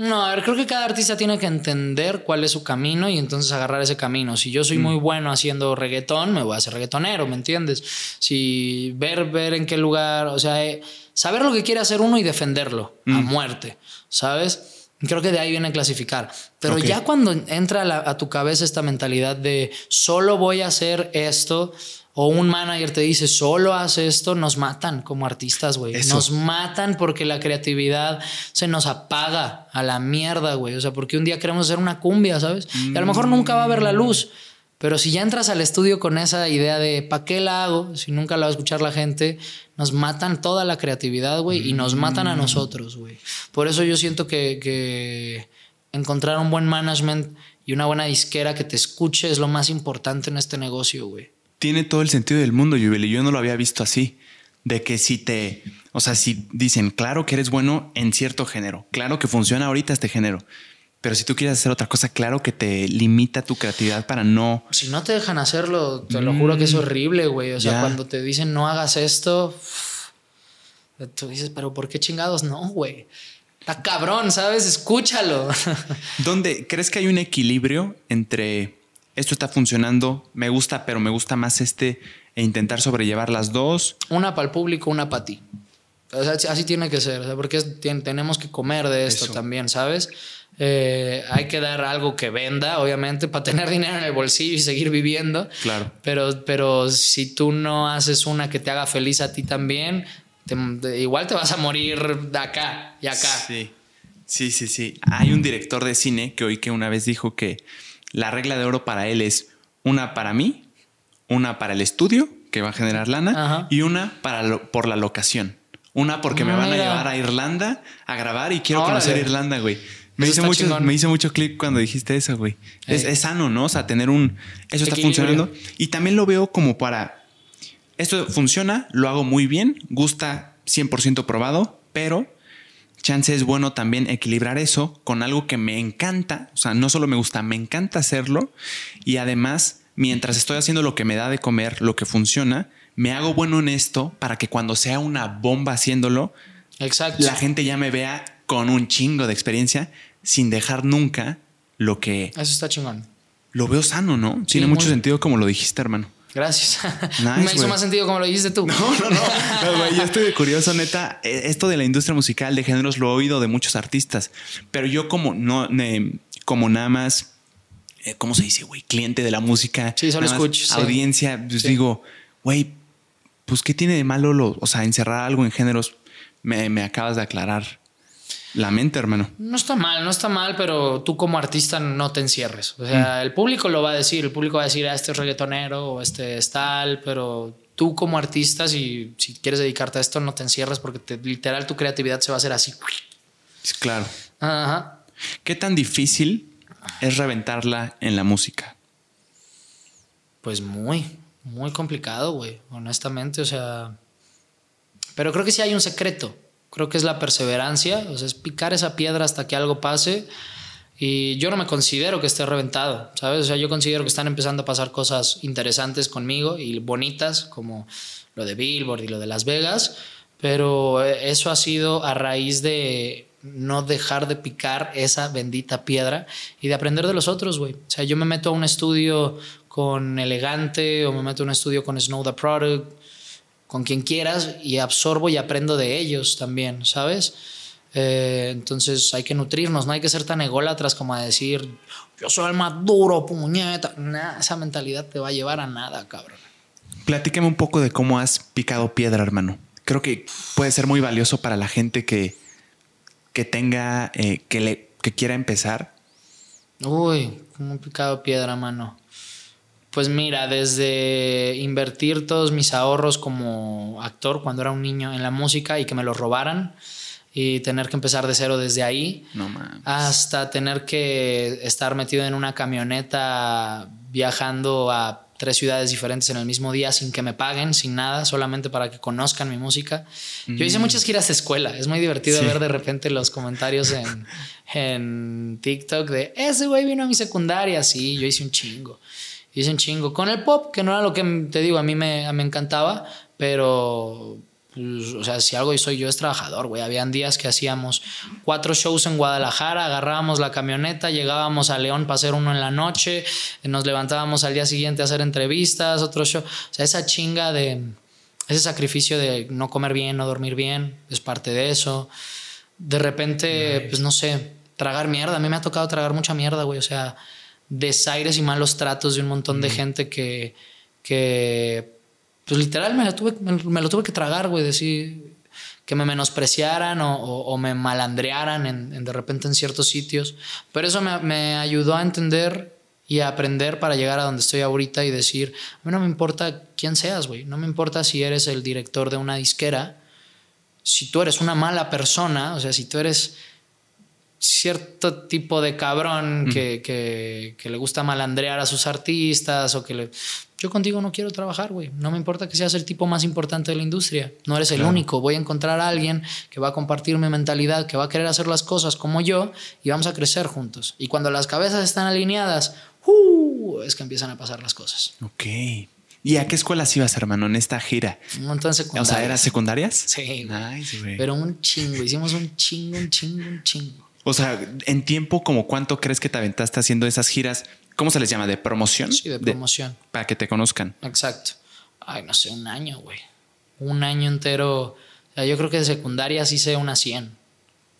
No, a ver, creo que cada artista tiene que entender cuál es su camino y entonces agarrar ese camino. Si yo soy mm. muy bueno haciendo reggaetón, me voy a hacer reggaetonero, ¿me entiendes? Si ver, ver en qué lugar, o sea, eh, saber lo que quiere hacer uno y defenderlo a mm. muerte, ¿sabes? Creo que de ahí viene a clasificar. Pero ya cuando entra a tu cabeza esta mentalidad de solo voy a hacer esto, o un manager te dice, solo haz esto, nos matan como artistas, güey. Nos matan porque la creatividad se nos apaga a la mierda, güey. O sea, porque un día queremos hacer una cumbia, ¿sabes? Y a lo mejor nunca va a ver la luz. Pero si ya entras al estudio con esa idea de ¿para qué la hago? Si nunca la va a escuchar la gente, nos matan toda la creatividad, güey, y nos matan a mm. nosotros, güey. Por eso yo siento que, que encontrar un buen management y una buena disquera que te escuche es lo más importante en este negocio, güey tiene todo el sentido del mundo, Yubel, y yo no lo había visto así. De que si te, o sea, si dicen, claro que eres bueno en cierto género, claro que funciona ahorita este género, pero si tú quieres hacer otra cosa, claro que te limita tu creatividad para no. Si no te dejan hacerlo, te lo juro que es mm. horrible, güey. O sea, cuando te dicen no hagas esto, tú dices, pero ¿por qué chingados no, güey? Está cabrón, ¿sabes? Escúchalo. ¿Dónde crees que hay un equilibrio entre esto está funcionando, me gusta, pero me gusta más este e intentar sobrellevar las dos. Una para el público, una para ti. así tiene que ser, porque tenemos que comer de esto también, ¿sabes? Eh, hay que dar algo que venda, obviamente, para tener dinero en el bolsillo y seguir viviendo. Claro. Pero, pero si tú no haces una que te haga feliz a ti también, igual te vas a morir de acá y acá. Sí, sí, sí, sí. Hay un director de cine que oí que una vez dijo que la regla de oro para él es una para mí, una para el estudio, que va a generar lana, y una para por la locación. Una porque me van a llevar a Irlanda a grabar y quiero conocer Irlanda, güey. Me hizo, mucho, me hizo mucho clic cuando dijiste eso, güey. Es, sano, ¿no? O sea, tener un... Eso está funcionando. Y también lo veo como para... Esto funciona, lo hago muy bien, gusta 100% probado, pero chance es bueno también equilibrar eso con algo que me encanta, o sea, no solo me gusta, me encanta hacerlo y además, mientras estoy haciendo lo que me da de comer, lo que funciona, me hago bueno en esto para que cuando sea una bomba haciéndolo, Exacto. la gente ya me vea con un chingo de experiencia sin dejar nunca lo que... Eso está chingón. Lo veo sano, ¿no? Tiene mucho sentido como lo dijiste, hermano. Gracias. me hizo más sentido como lo dijiste tú. No, no, no. yo estoy curioso, neta. E, esto de la industria musical de géneros lo he oído de muchos artistas, pero yo como no, como nada más, eh, ¿cómo se dice, güey? Cliente de la música. Sí, solo escucho. Audiencia, pues digo, güey, pues ¿qué tiene de malo lo, o sea, encerrar algo en géneros? Me, me acabas de aclarar la mente, hermano. No está mal, no está mal, pero tú como artista no te encierres. O sea, mm. el público lo va a decir, el público va a decir, ah, este es reggaetonero o este es tal, pero tú como artista, si, si quieres dedicarte a esto, no te encierres porque literal tu creatividad se va a hacer así. Claro. Ajá. ¿Qué tan difícil es reventarla en la música? Pues muy, muy complicado, güey, honestamente, o sea... Pero creo que sí hay un secreto. Creo que es la perseverancia, o sea, es picar esa piedra hasta que algo pase. Y yo no me considero que esté reventado, ¿sabes? O sea, yo considero que están empezando a pasar cosas interesantes conmigo y bonitas, como lo de Billboard y lo de Las Vegas, pero eso ha sido a raíz de no dejar de picar esa bendita piedra y de aprender de los otros, güey. O sea, yo me meto a un estudio con Elegante o me meto a un estudio con Snow the Product con quien quieras y absorbo y aprendo de ellos también, ¿sabes? Eh, entonces hay que nutrirnos, no hay que ser tan ególatras como a decir, yo soy el más duro, puñeta. esa mentalidad te va a llevar a nada, cabrón. Platícame un poco de cómo has picado piedra, hermano. Creo que puede ser muy valioso para la gente que que tenga, eh, que, le, que quiera empezar? Uy, como picado piedra, mano. Pues mira, desde invertir todos mis ahorros como actor cuando era un niño en la música y que me los robaran y tener que empezar de cero desde ahí, hasta tener que estar metido en una camioneta viajando a tres ciudades diferentes en el mismo día sin que me paguen, sin nada, solamente para que conozcan mi música. Yo hice mm. muchas giras de escuela. Es muy divertido ver de repente los comentarios en, en TikTok de ese güey vino a mi secundaria. Sí, yo hice un chingo. Hice un chingo. Con el pop, que no era lo que te digo, a mí me, me encantaba, pero pues, o sea, si algo soy yo es trabajador, güey. Habían días que hacíamos cuatro shows en Guadalajara, agarrábamos la camioneta, llegábamos a León para hacer uno en la noche, nos levantábamos al día siguiente a hacer entrevistas, otro show. O sea, esa chinga de, ese sacrificio de no comer bien, no dormir bien, es parte de eso. De repente, pues no sé, tragar mierda. A mí me ha tocado tragar mucha mierda, güey. O sea, desaires y malos tratos de un montón de gente que, que pues literal me lo tuve, me, lo tuve que tragar, güey, decir que me menospreciaran o, me malandrearan en, de repente en ciertos sitios. Pero eso me, ayudó a entender y a aprender para llegar a donde estoy ahorita y decir, a mí no me importa quién seas, güey, no me importa si eres el director de una disquera, si tú eres una mala persona, o sea, si tú eres cierto tipo de cabrón que, que, que, le gusta malandrear a sus artistas o que le yo contigo no quiero trabajar, güey. No me importa que seas el tipo más importante de la industria. No eres el único. Voy a encontrar a alguien que va a compartir mi mentalidad, que va a querer hacer las cosas como yo y vamos a crecer juntos. Y cuando las cabezas están alineadas, uh, es que empiezan a pasar las cosas. Ok. ¿Y a qué escuelas ibas, hermano, en esta gira? Un montón de secundarias. O sea, ¿eras secundarias? Sí. Nice, güey. Pero un chingo. Hicimos un chingo, un chingo, un chingo. O sea, en tiempo, como cuánto crees que te aventaste haciendo esas giras? ¿Cómo se les llama? ¿De promoción? Sí, de promoción. para que te conozcan. Exacto. Ay, no sé, un año, güey. Un año entero. yo creo que de secundaria sí sé unas 100.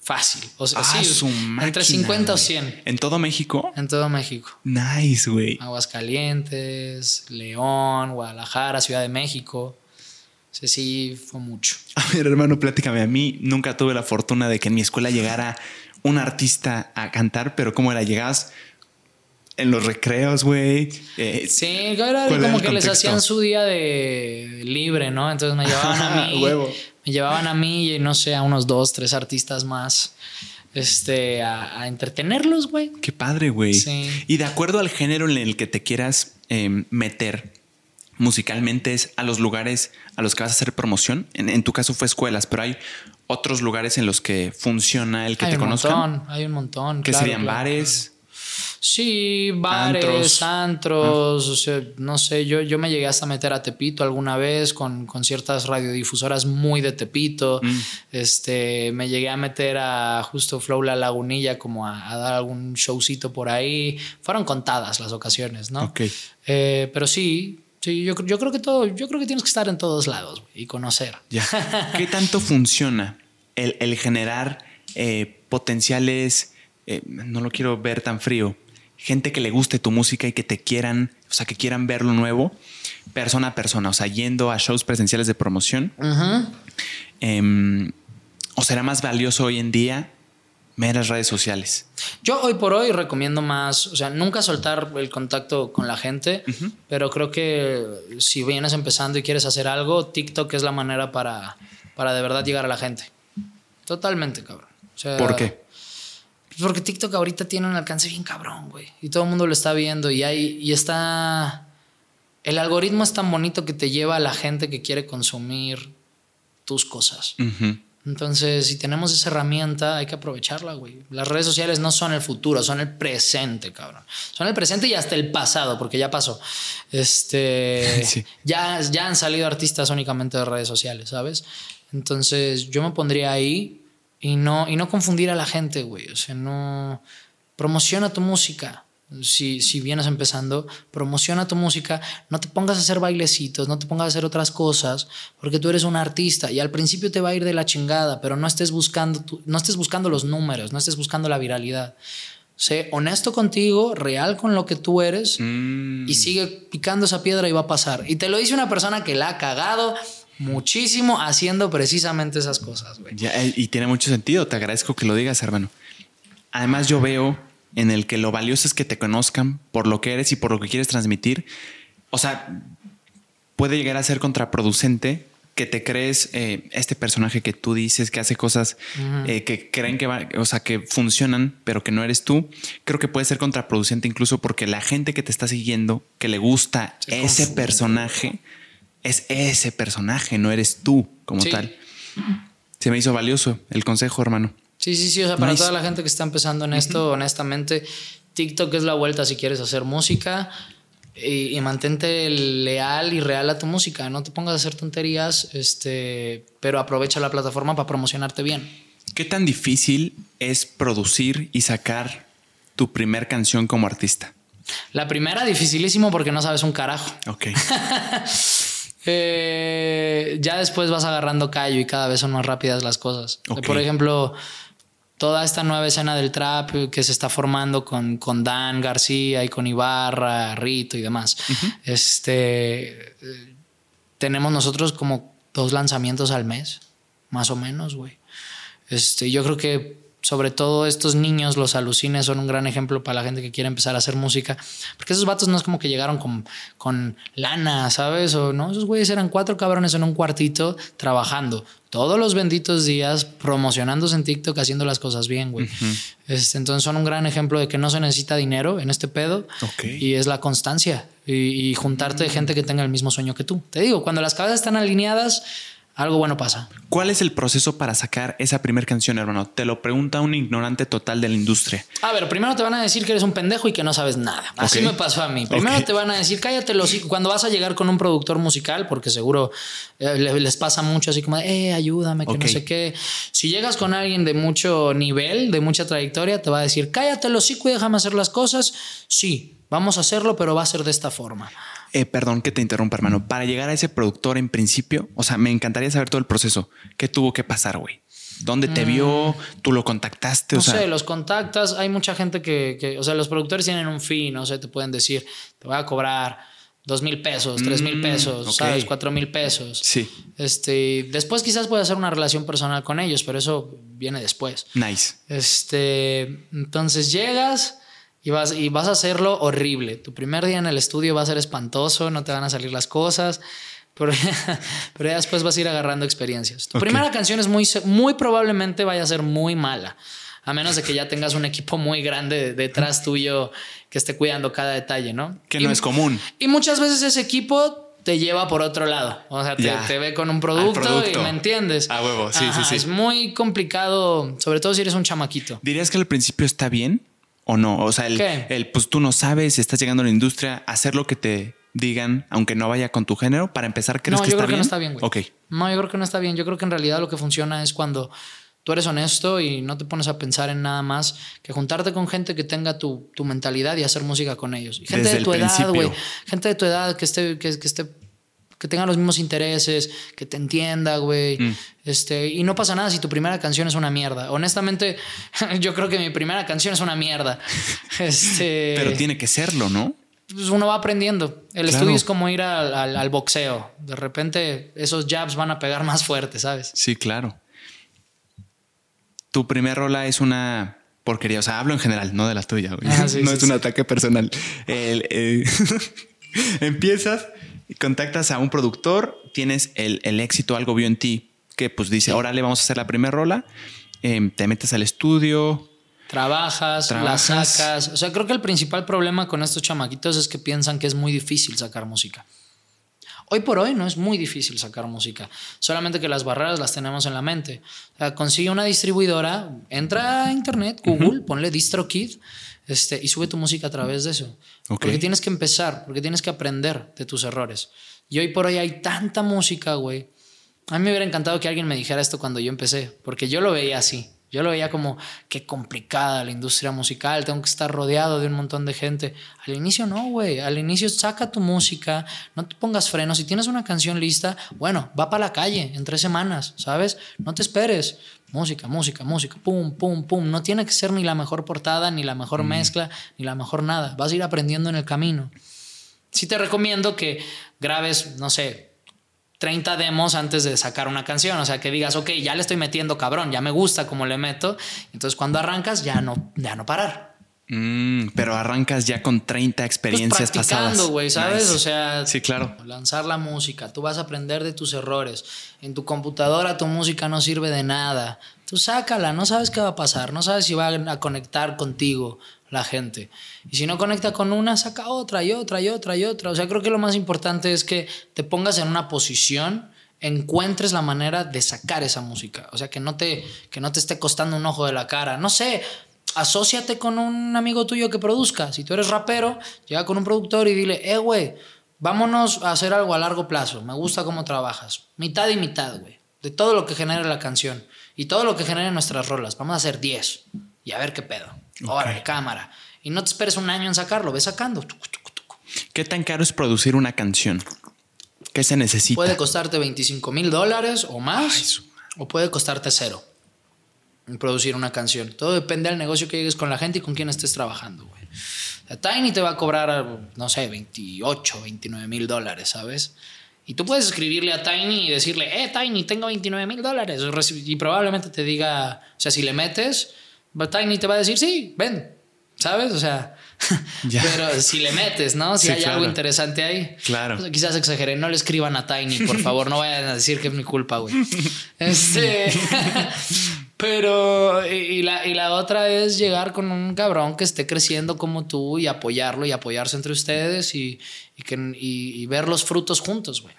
Fácil. O sea, ah, sí, entre 50 o 100. ¿En todo México? En todo México. Nice, güey. Aguascalientes, León, Guadalajara, Ciudad de México. Sí, sí, fue mucho. A ver, hermano, pláticame. A mí nunca tuve la fortuna de que en mi escuela llegara un artista a cantar, pero ¿cómo era? Llegabas en los recreos, güey. Eh, sí, era como que les hacían su día de libre, ¿no? Entonces me llevaban a mí. Me llevaban a mí y no sé, a unos dos, tres artistas más. Este, a, entretenerlos, güey. Qué padre, güey. Sí. Y de acuerdo al género en el que te quieras em, meter musicalmente, es a los lugares a los que vas a hacer promoción. En, tu caso fue escuelas, pero hay otros lugares en los que funciona el que te conozcan. Hay un montón, hay un montón. Que serían bares. Sí, bares, antros, o sea, no sé, yo, yo me llegué hasta meter a Tepito alguna vez con, con ciertas radiodifusoras muy de Tepito. Mm. Este, me llegué a meter a justo Flow La Lagunilla como a, dar algún showcito por ahí. Fueron contadas las ocasiones, ¿no? Ok. Eh, pero sí, Sí, yo, yo, creo que todo, yo creo que tienes que estar en todos lados y conocer. Ya. ¿Qué tanto funciona el, el generar eh, potenciales? Eh, no lo quiero ver tan frío, gente que le guste tu música y que te quieran, o sea, que quieran ver lo nuevo, persona a persona, o sea, yendo a shows presenciales de promoción. Em, ¿O será más valioso hoy en día meras redes sociales? Yo hoy por hoy recomiendo más, o sea, nunca soltar el contacto con la gente, pero creo que si vienes empezando y quieres hacer algo, TikTok es la manera para, para de verdad llegar a la gente. Totalmente, cabrón. ¿Por qué? Porque TikTok ahorita tiene un alcance bien cabrón, güey. Y todo el mundo lo está viendo y hay y está el algoritmo es tan bonito que te lleva a la gente que quiere consumir tus cosas. Entonces, si tenemos esa herramienta, hay que aprovecharla, güey. Las redes sociales no son el futuro, son el presente, cabrón. Son el presente y hasta el pasado, porque ya pasó. Este, ya, ya han salido artistas únicamente de redes sociales, ¿sabes? Entonces, yo me pondría ahí y no, y no confundir a la gente, güey. O sea, no. Promociona tu música. Si, si vienes empezando, promociona tu música. No te pongas a hacer bailecitos, no te pongas a hacer otras cosas, porque tú eres un artista y al principio te va a ir de la chingada, pero no estés buscando, no estés buscando los números, no estés buscando la viralidad. Sé honesto contigo, real con lo que tú eres mm. y sigue picando esa piedra y va a pasar. Y te lo dice una persona que la ha cagado muchísimo haciendo precisamente esas cosas, güey. Eh, y tiene mucho sentido, te agradezco que lo digas, hermano. Además, yo veo en el que lo valioso es que te conozcan por lo que eres y por lo que quieres transmitir. O sea, puede llegar a ser contraproducente que te crees eh, este personaje que tú dices que hace cosas eh, que creen que va, o sea, que funcionan, pero que no eres tú. Creo que puede ser contraproducente incluso porque la gente que te está siguiendo, que le gusta ese personaje, es ese personaje, no eres tú como tal. Se me hizo valioso el consejo, hermano. Sí, sí, sí. O sea, para toda la gente que está empezando en esto, honestamente, TikTok es la vuelta si quieres hacer música. Y, mantente leal y real a tu música. No te pongas a hacer tonterías, este, pero aprovecha la plataforma para promocionarte bien. ¿Qué tan difícil es producir y sacar tu primer canción como artista? La primera, dificilísimo porque no sabes un carajo. Ok. Eh, ya después vas agarrando callo y cada vez son más rápidas las cosas. Por ejemplo, toda esta nueva escena del trap que se está formando con, con Dan García y con Ibarra, Rito y demás. Este tenemos nosotros como dos lanzamientos al mes, más o menos, güey. Este, yo creo que sobre todo estos niños, los alucines, son un gran ejemplo para la gente que quiere empezar a hacer música. Porque esos vatos no es como que llegaron con, con lana, ¿sabes? O no, esos güeyes eran cuatro cabrones en un cuartito trabajando todos los benditos días, promocionándose en TikTok, haciendo las cosas bien, güey. este, entonces son un gran ejemplo de que no se necesita dinero en este pedo. Y es la constancia y, y juntarte de gente que tenga el mismo sueño que tú. Te digo, cuando las cabezas están alineadas algo bueno pasa. ¿Cuál es el proceso para sacar esa primera canción, hermano? Te lo pregunta un ignorante total de la industria. A ver, primero te van a decir que eres un pendejo y que no sabes nada. Así me pasó a mí. Primero te van a decir, cállate los Cuando vas a llegar con un productor musical, porque seguro eh, les pasa mucho así como, eh, ayúdame, que no sé qué. Si llegas con alguien de mucho nivel, de mucha trayectoria, te va a decir, cállate los hocico y déjame hacer las cosas. Sí, vamos a hacerlo, pero va a ser de esta forma. Eh, perdón que te interrumpa, hermano. Para llegar a ese productor en principio, o sea, me encantaría saber todo el proceso. ¿Qué tuvo que pasar, güey? ¿Dónde te vio? Mm. ¿Tú lo contactaste? No sé, los contactas. Hay mucha gente que, o sea, los productores tienen un fin, no sé, te pueden decir, te voy a cobrar dos mil pesos, tres mil mm, pesos, ¿sabes? Cuatro mil pesos. Sí. Este, después quizás puedes hacer una relación personal con ellos, pero eso viene después. Nice. Este, entonces llegas y vas, y vas a hacerlo horrible. Tu primer día en el estudio va a ser espantoso, no te van a salir las cosas, pero, pero ya después vas a ir agarrando experiencias. Tu primera canción es muy, muy probablemente vaya a ser muy mala, a menos de que ya tengas un equipo muy grande detrás tuyo que esté cuidando cada detalle, ¿no? Que no es común. Y muchas veces ese equipo te lleva por otro lado. O sea, te, ve con un producto, y me entiendes. A huevo, sí, sí, sí. Es muy complicado, sobre todo si eres un chamaquito. ¿Dirías que al principio está bien? O no? O sea, el, pues tú no sabes, estás llegando a la industria, hacer lo que te digan, aunque no vaya con tu género, para empezar, ¿crees no, que yo creo Que no está bien, güey. Ok. No, yo creo que no está bien. Yo creo que en realidad lo que funciona es cuando tú eres honesto y no te pones a pensar en nada más que juntarte con gente que tenga tu, mentalidad y hacer música con ellos. gente de tu edad, güey. Gente de tu edad que esté, que, que esté que tenga los mismos intereses, que te entienda, güey. Mm. Este, y no pasa nada si tu primera canción es una mierda. Honestamente, yo creo que mi primera canción es una mierda. Este, Pero tiene que serlo, ¿no? Pues uno va aprendiendo. El estudio es como ir al, boxeo. De repente esos jabs van a pegar más fuerte, ¿sabes? Sí, claro. Tu primera rola es una porquería. O sea, hablo en general, no de la tuya. Ah, no es un ataque personal. Eh, empiezas contactas a un productor, tienes el, éxito, algo vio en ti que pues dice, ahora le vamos a hacer la primera rola, em, te metes al estudio. Trabajas, la sacas. O sea, creo que el principal problema con estos chamaquitos es que piensan que es muy difícil sacar música. Hoy por hoy no es muy difícil sacar música, solamente que las barreras las tenemos en la mente. consigue una distribuidora, entra a internet, Google, ponle DistroKid este, y sube tu música a través de eso. Porque tienes que empezar, porque tienes que aprender de tus errores. Y hoy por hoy hay tanta música, güey. A mí me hubiera encantado que alguien me dijera esto cuando yo empecé, porque yo lo veía así. Yo lo veía como qué complicada la industria musical, tengo que estar rodeado de un montón de gente. Al inicio no, güey. Al inicio saca tu música, no te pongas frenos. Si tienes una canción lista, bueno, va para la calle en tres semanas, ¿sabes? No te esperes. Música, música, música, pum, pum, pum. No tiene que ser ni la mejor portada, ni la mejor mm. mezcla, ni la mejor nada. Vas a ir aprendiendo en el camino. Sí te recomiendo que grabes, no sé, 30 demos antes de sacar una canción. O sea, que digas, ok, ya le estoy metiendo cabrón, ya me gusta como le meto. Entonces, cuando arrancas, ya no, ya no parar. Mm, pero arrancas ya con 30 experiencias pues pasadas. güey, ¿sabes? O sea, sí, claro. Lanzar la música, tú vas a aprender de tus errores. En tu computadora tu música no sirve de nada. Tú sácala, no sabes qué va a pasar, no sabes si va a conectar contigo la gente. Y si no conecta con una, saca otra y otra y otra y otra. O sea, creo que lo más importante es que te pongas en una posición encuentres la manera de sacar esa música. O sea, que no te, que no te esté costando un ojo de la cara. No sé, asóciate con un amigo tuyo que produzca. Si tú eres rapero, llega con un productor y dile, eh, güey, vámonos a hacer algo a largo plazo. Me gusta cómo trabajas. Mitad y mitad, güey. De todo lo que genera la canción y todo lo que genera nuestras rolas. Vamos a hacer 10 y a ver qué pedo. Ahora, cámara. Y no te esperes un año en sacarlo, ve sacando. ¿Qué tan caro es producir una canción? ¿Qué se necesita? Puede costarte 25 mil dólares o más, o puede costarte cero producir una canción. Todo depende del negocio que llegues con la gente y con quién estés trabajando, güey. Tiny te va a cobrar, no sé, 28, 29 mil dólares, ¿sabes? Y tú puedes escribirle a Tiny y decirle, eh, Tiny, tengo 29 mil dólares. Y probablemente te diga, o sea, si le metes, Tiny te va a decir, sí, ven, ¿sabes? O sea, pero si le metes, ¿no? Si hay algo interesante ahí. Claro. quizás exageré, no le escriban a Tiny, por favor, no vayan a decir que es mi culpa, güey. Este. Pero, y la, y la otra es llegar con un cabrón que esté creciendo como tú y apoyarlo y apoyarse entre ustedes y, y, que, y, ver los frutos juntos, güey.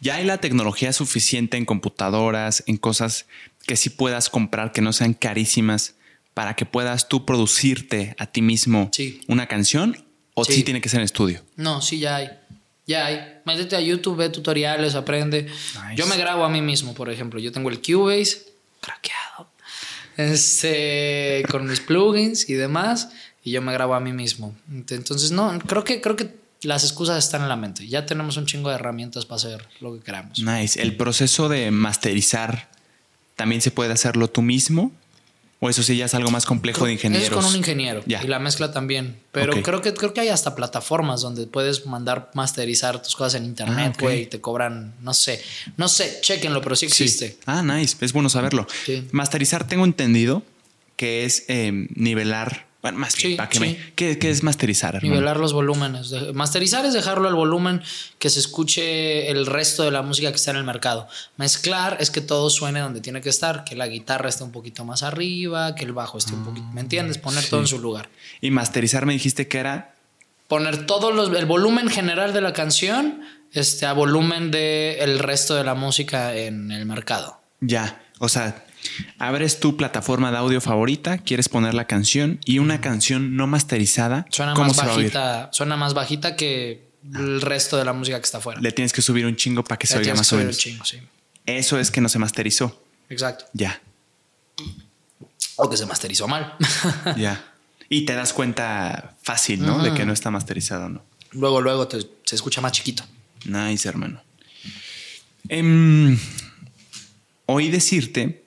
Ya hay la tecnología suficiente en computadoras, en cosas que sí puedas comprar que no sean carísimas para que puedas tú producirte a ti mismo una canción o sí. tiene que ser en estudio? No, sí, ya hay. Ya hay. Métete a YouTube, ve tutoriales, aprende. Yo me grabo a mí mismo, por ejemplo. Yo tengo el Cubase craqueado. Este, con mis plugins y demás. Y yo me grabo a mí mismo. Entonces, no, creo que, creo que las excusas están en la mente. Ya tenemos un chingo de herramientas para hacer lo que queramos. Nice. El proceso de masterizar también se puede hacerlo tú mismo. O eso sí ya es algo más complejo de ingenieros. Es con un ingeniero y la mezcla también. Pero creo que creo que hay hasta plataformas donde puedes mandar masterizar tus cosas en internet, ah, güey, y te cobran, no sé, no sé, chequenlo, pero sí existe. Ah, nice, es bueno saberlo. Masterizar tengo entendido que es eh, nivelar bueno, más ¿qué, es masterizar? Nivelar los volúmenes. Masterizar es dejarlo al volumen que se escuche el resto de la música que está en el mercado. Mezclar es que todo suene donde tiene que estar, que la guitarra esté un poquito más arriba, que el bajo esté un poquito, ¿me entiendes? Poner todo en su lugar. Y masterizar me dijiste que era poner todo el volumen general de la canción este, a volumen del el resto de la música en el mercado. Ya, o sea, abres tu plataforma de audio favorita, quieres poner la canción y una canción no masterizada. Suena más bajita, suena más bajita que el resto de la música que está afuera. Le tienes que subir un chingo para que se oiga más o menos. Eso es que no se masterizó. Exacto. Ya. O que se masterizó mal. ya. Y te das cuenta fácil, ¿no? De que no está masterizado, ¿no? Luego, luego se escucha más chiquito. Nice, hermano. Em, oí decirte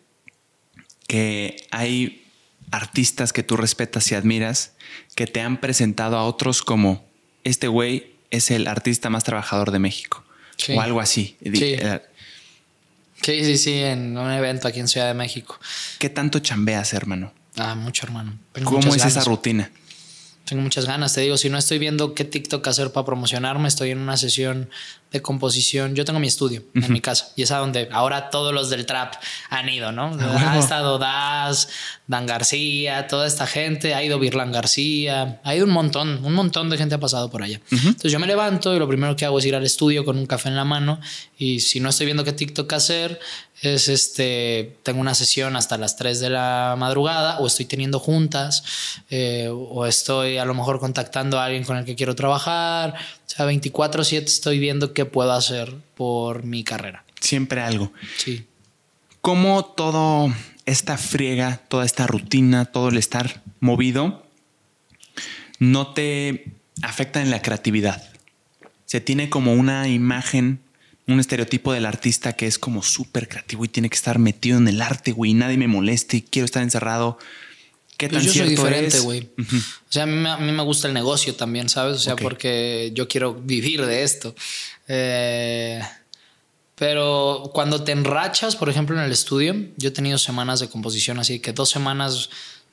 que hay artistas que tú respetas y admiras que te han presentado a otros como este güey es el artista más trabajador de México o algo así. Eh, sí. sí, sí, en un evento aquí en Ciudad de México. ¿Qué tanto chambeas, hermano? Ah, mucho, hermano. ¿Cómo es esa rutina? Tengo muchas ganas, te digo, si no estoy viendo qué TikTok hacer para promocionarme, estoy en una sesión de composición. Yo tengo mi estudio en mi casa y es a donde ahora todos los del trap han ido, ¿no? ha estado Das, Dan García, toda esta gente, ha ido Virlan García, ha ido un montón, un montón de gente ha pasado por allá. Entonces yo me levanto y lo primero que hago es ir al estudio con un café en la mano y si no estoy viendo qué TikTok hacer, es este, tengo una sesión hasta las 3 de la madrugada o estoy teniendo juntas eh, o estoy a lo mejor contactando a alguien con el que quiero trabajar. O sea, 24/7 estoy viendo qué puedo hacer por mi carrera. Siempre algo. Sí. ¿Cómo todo esta friega, toda esta rutina, todo el estar movido, no te afecta en la creatividad? Se tiene como una imagen, un estereotipo del artista que es como súper creativo y tiene que estar metido en el arte, güey, nadie me moleste y quiero estar encerrado. ¿Qué pues yo soy diferente, güey. O sea, a mí, me gusta el negocio también, ¿sabes? O sea, porque yo quiero vivir de esto. Eh, Pero cuando te enrachas, por ejemplo, en el estudio, yo he tenido semanas de composición así que dos semanas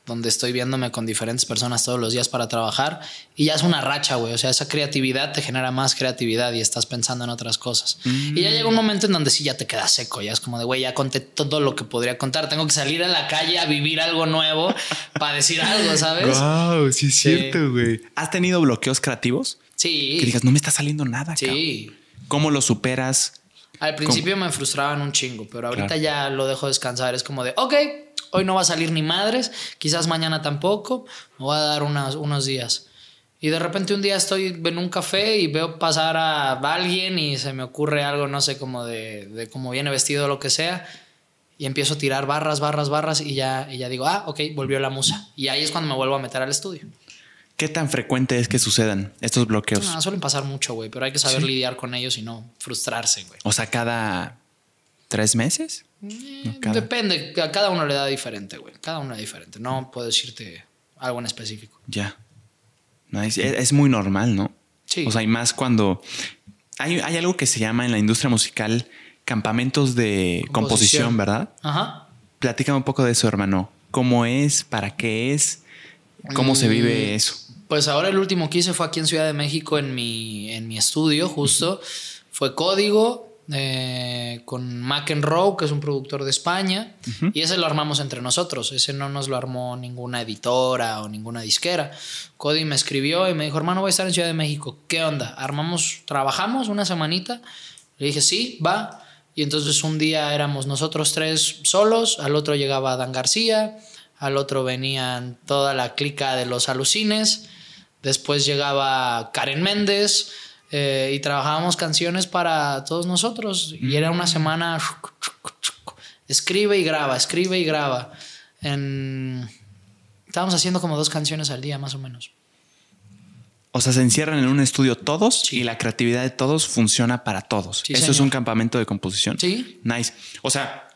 donde estoy viéndome con diferentes personas todos los días para trabajar y ya es una racha, güey. O sea, esa creatividad te genera más creatividad y estás pensando en otras cosas. Y ya llega un momento en donde sí ya te quedas seco, ya es como de, güey, ya conté todo lo que podría contar. Tengo que salir a la calle a vivir algo nuevo para decir algo, ¿sabes? Wow, sí es cierto, güey. ¿Has tenido bloqueos creativos? Sí. Que digas, no me está saliendo nada. Sí. ¿Cómo lo superas? Al principio me frustraban un chingo, pero ahorita ya lo dejo descansar. Es como de, ok, hoy no va a salir ni madres, quizás mañana tampoco, me voy a dar unos días. Y de repente un día estoy en un café y veo pasar a alguien y se me ocurre algo, no sé, como de, de cómo viene vestido o lo que sea. Y empiezo a tirar barras, barras, barras y ya, y ya digo, ah, ok, volvió la musa. Y ahí es cuando me vuelvo a meter al estudio. ¿Qué tan frecuente es que sucedan estos bloqueos? No, suelen pasar mucho, güey, pero hay que saber lidiar con ellos y no frustrarse, güey. O sea, cada tres meses. Eh, depende, a cada uno le da diferente, güey. Cada uno es diferente. No puedo decirte algo en específico. Ya. es, muy normal, ¿no? Sí. O sea, hay más cuando. Hay, hay, algo que se llama en la industria musical campamentos de composición, ¿verdad? Ajá. Platícame un poco de eso, hermano. ¿Cómo es? ¿Para qué es? ¿Cómo se vive mm, eso? Pues ahora el último que hice fue aquí en Ciudad de México en mi, en mi estudio, justo. Fue código eh, con McEnroe, que es un productor de España, y ese lo armamos entre nosotros. Ese no nos lo armó ninguna editora o ninguna disquera. Cody me escribió y me dijo, hermano, voy a estar en Ciudad de México. ¿Qué onda? ¿Armamos, trabajamos una semanita? Le dije, sí, va. Y entonces un día éramos nosotros tres solos, al otro llegaba Dan García, al otro venían toda la clica de los alucines, después llegaba Karen Méndez, eh, y trabajábamos canciones para todos nosotros. Y era una semana. Escribe y graba, escribe y graba. En... Estábamos haciendo como dos canciones al día, más o menos. O sea, se encierran en un estudio todos y la creatividad de todos funciona para todos. Eso es un campamento de composición. Sí. Nice. O sea,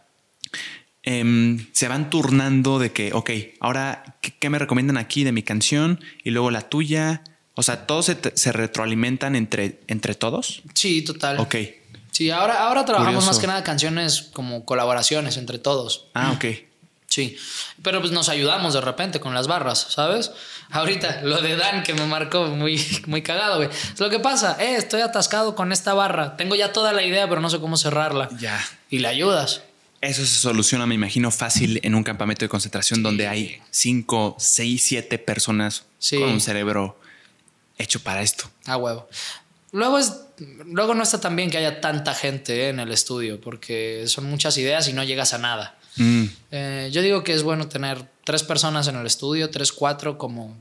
em, se van turnando de que, ok, ahora, ¿qué, me recomiendan aquí de mi canción? Y luego la tuya. O sea, ¿todos se, retroalimentan entre, entre todos? Sí, total. Ok. Sí, ahora, ahora trabajamos más que nada canciones como colaboraciones entre todos. Ah, ok. Sí, pero pues nos ayudamos de repente con las barras, ¿sabes? Ahorita, lo de Dan que me marcó muy, muy cagado, güey. Es lo que pasa, eh, estoy atascado con esta barra. Tengo ya toda la idea, pero no sé cómo cerrarla. Ya. Y le ayudas. Eso se soluciona, me imagino, fácil en un campamento de concentración donde hay cinco, seis, siete personas con un cerebro hecho para esto. Ah, huevo. Luego, es, luego no está tan bien que haya tanta gente en el estudio, porque son muchas ideas y no llegas a nada. Mm. Eh, yo digo que es bueno tener tres personas en el estudio, tres, cuatro, como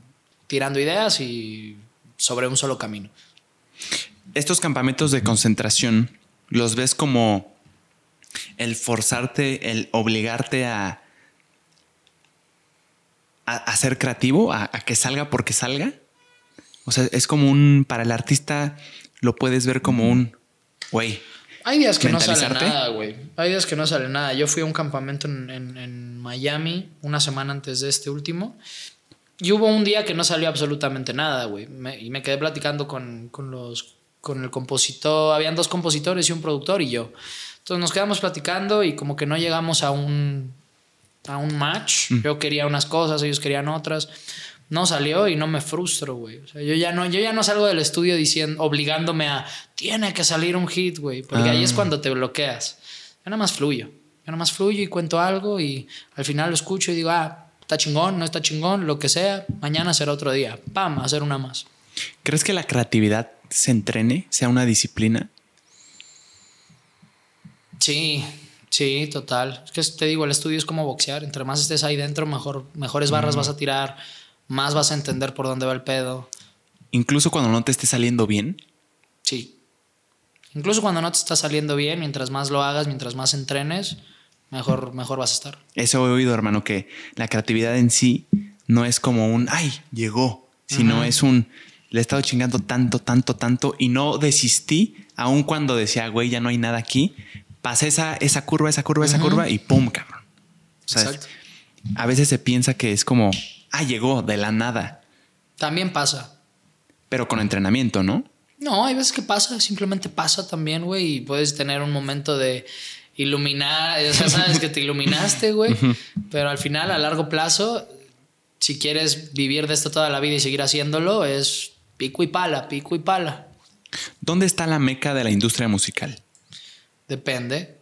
tirando ideas y sobre un solo camino. Estos campamentos de concentración, ¿los ves como el forzarte, el obligarte a, a, ser creativo, a que salga porque salga? O sea, es como un, para el artista lo puedes ver como un, güey. Hay días que no sale nada, güey. Hay días que no sale nada. Yo fui a un campamento en, Miami una semana antes de este último. Y hubo un día que no salió absolutamente nada, güey. y me quedé platicando con, los, con el compositor. Habían dos compositores y un productor y yo. Entonces nos quedamos platicando y como que no llegamos a un, a un match. Mm. Yo quería unas cosas, ellos querían otras no salió y no me frustro, güey. O sea, yo ya no, yo ya no salgo del estudio diciendo, obligándome a, tiene que salir un hit, güey. Porque ahí es ah. cuando te bloqueas. Yo nada más fluyo. Yo nada más fluyo y cuento algo y al final lo escucho y digo, ah, está chingón, no está chingón, lo que sea, mañana será otro día. Pam, hacer una más. ¿Crees que la creatividad se entrene, sea una disciplina? Sí, sí, total. Es que te digo, el estudio es como boxear. Entre más estés ahí dentro, mejor, mejores barras vas a tirar más vas a entender por dónde va el pedo. Incluso cuando no te esté saliendo bien. Sí. Incluso cuando no te está saliendo bien, mientras más lo hagas, mientras más entrenes, mejor, mejor vas a estar. Eso he oído, hermano, que la creatividad en sí no es como un, ay, llegó, sino es un, le he estado chingando tanto, tanto, tanto y no desistí, aun cuando decía, güey, ya no hay nada aquí. Pasé esa, esa curva, esa curva, esa curva y pum, cabrón. O sea, a veces se piensa que es como, ah, llegó de la nada. También pasa. Pero con entrenamiento, ¿no? No, hay veces que pasa, simplemente pasa también, güey, y puedes tener un momento de iluminar, o sea, sabes que te iluminaste, güey, pero al final, a largo plazo, si quieres vivir de esto toda la vida y seguir haciéndolo, es pico y pala, pico y pala. ¿Dónde está la meca de la industria musical? Depende.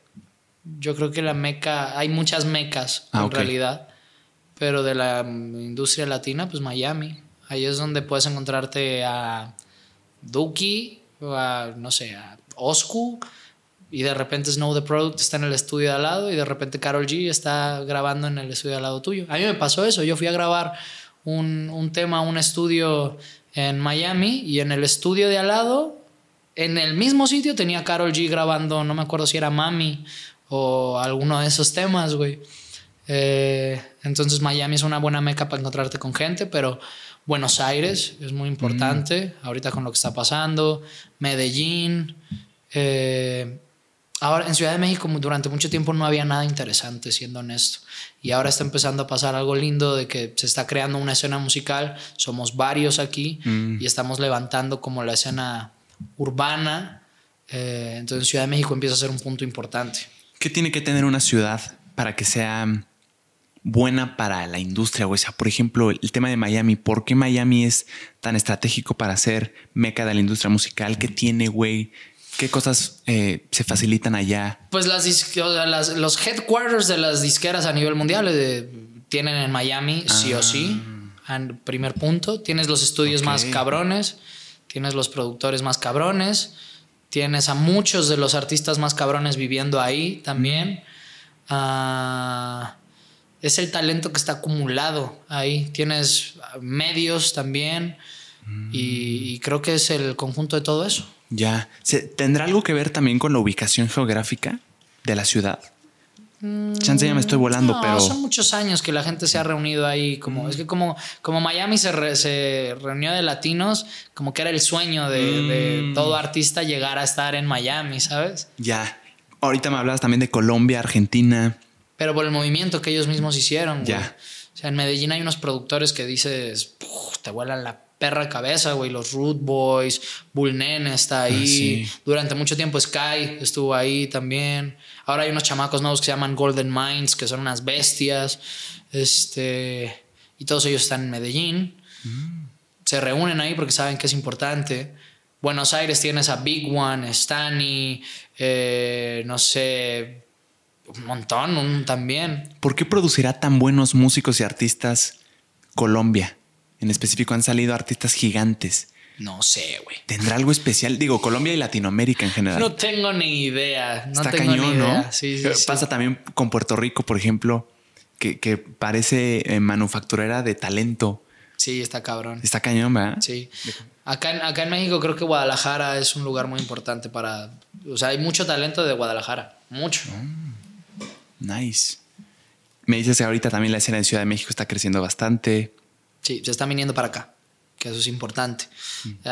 Yo creo que la meca, hay muchas mecas ah, en realidad, pero de la industria latina, pues Miami. Ahí es donde puedes encontrarte a Duki, a, no sé, a Oscu, y de repente Snow the Product está en el estudio de al lado y de repente Carol G está grabando en el estudio de al lado tuyo. A mí me pasó eso, yo fui a grabar un, un tema, un estudio en Miami y en el estudio de al lado, en el mismo sitio tenía Carol G grabando, no me acuerdo si era Mami o alguno de esos temas, güey. Eh, entonces Miami es una buena meca para encontrarte con gente, pero Buenos Aires es muy importante, mm. ahorita con lo que está pasando, Medellín. Eh, ahora en Ciudad de México durante mucho tiempo no había nada interesante, siendo honesto. Y ahora está empezando a pasar algo lindo de que se está creando una escena musical. Somos varios aquí mm. y estamos levantando como la escena urbana. Eh, entonces Ciudad de México empieza a ser un punto importante. ¿Qué tiene que tener una ciudad para que sea buena para la industria, O sea, por ejemplo, el tema de Miami, ¿por qué Miami es tan estratégico para ser meca de la industria musical? ¿Qué tiene, güey? ¿Qué cosas eh, se facilitan allá? Pues las, los headquarters de las disqueras a nivel mundial eh, tienen en Miami, sí o sí. Ah. En primer punto, tienes los estudios más cabrones, tienes los productores más cabrones, tienes a muchos de los artistas más cabrones viviendo ahí también. Ah es el talento que está acumulado ahí. Tienes medios también y, creo que es el conjunto de todo eso. Ya. ¿Tendrá algo que ver también con la ubicación geográfica de la ciudad? Chance ya me estoy volando, no, pero. Son muchos años que la gente se ha reunido ahí. Como, Es que como, como Miami se, se, reunió de latinos, como que era el sueño de, de, mm. todo artista llegar a estar en Miami, ¿sabes? Ya. Ahorita me hablabas también de Colombia, Argentina pero por el movimiento que ellos mismos hicieron. Ya. O sea, en Medellín hay unos productores que dices, te vuelan la perra cabeza, güey. Los Root Boys, Bull Nene está ah, ahí. Durante mucho tiempo Sky estuvo ahí también. Ahora hay unos chamacos nuevos que se llaman Golden Minds, que son unas bestias. Este, y todos ellos están en Medellín. Mm. Se reúnen ahí porque saben que es importante. Buenos Aires tienes a Big One, Stani, eh, no sé, un montón, un, también. ¿Por qué producirá tan buenos músicos y artistas Colombia? En específico han salido artistas gigantes. No sé, güey. ¿Tendrá algo especial? Digo, Colombia y Latinoamérica en general. No tengo ni idea. No Está tengo cañón, ni idea. ¿no? Sí, sí, Pasa también con Puerto Rico, por ejemplo, que, parece eh, manufacturera de talento. Sí, está cabrón. Está cañón, ¿verdad? Sí. Acá en, acá en México creo que Guadalajara es un lugar muy importante para... O sea, hay mucho talento de Guadalajara. Mucho. Ah. Nice. Me dices que ahorita también la escena en Ciudad de México está creciendo bastante. Sí, se está viniendo para acá, que eso es importante. Mm.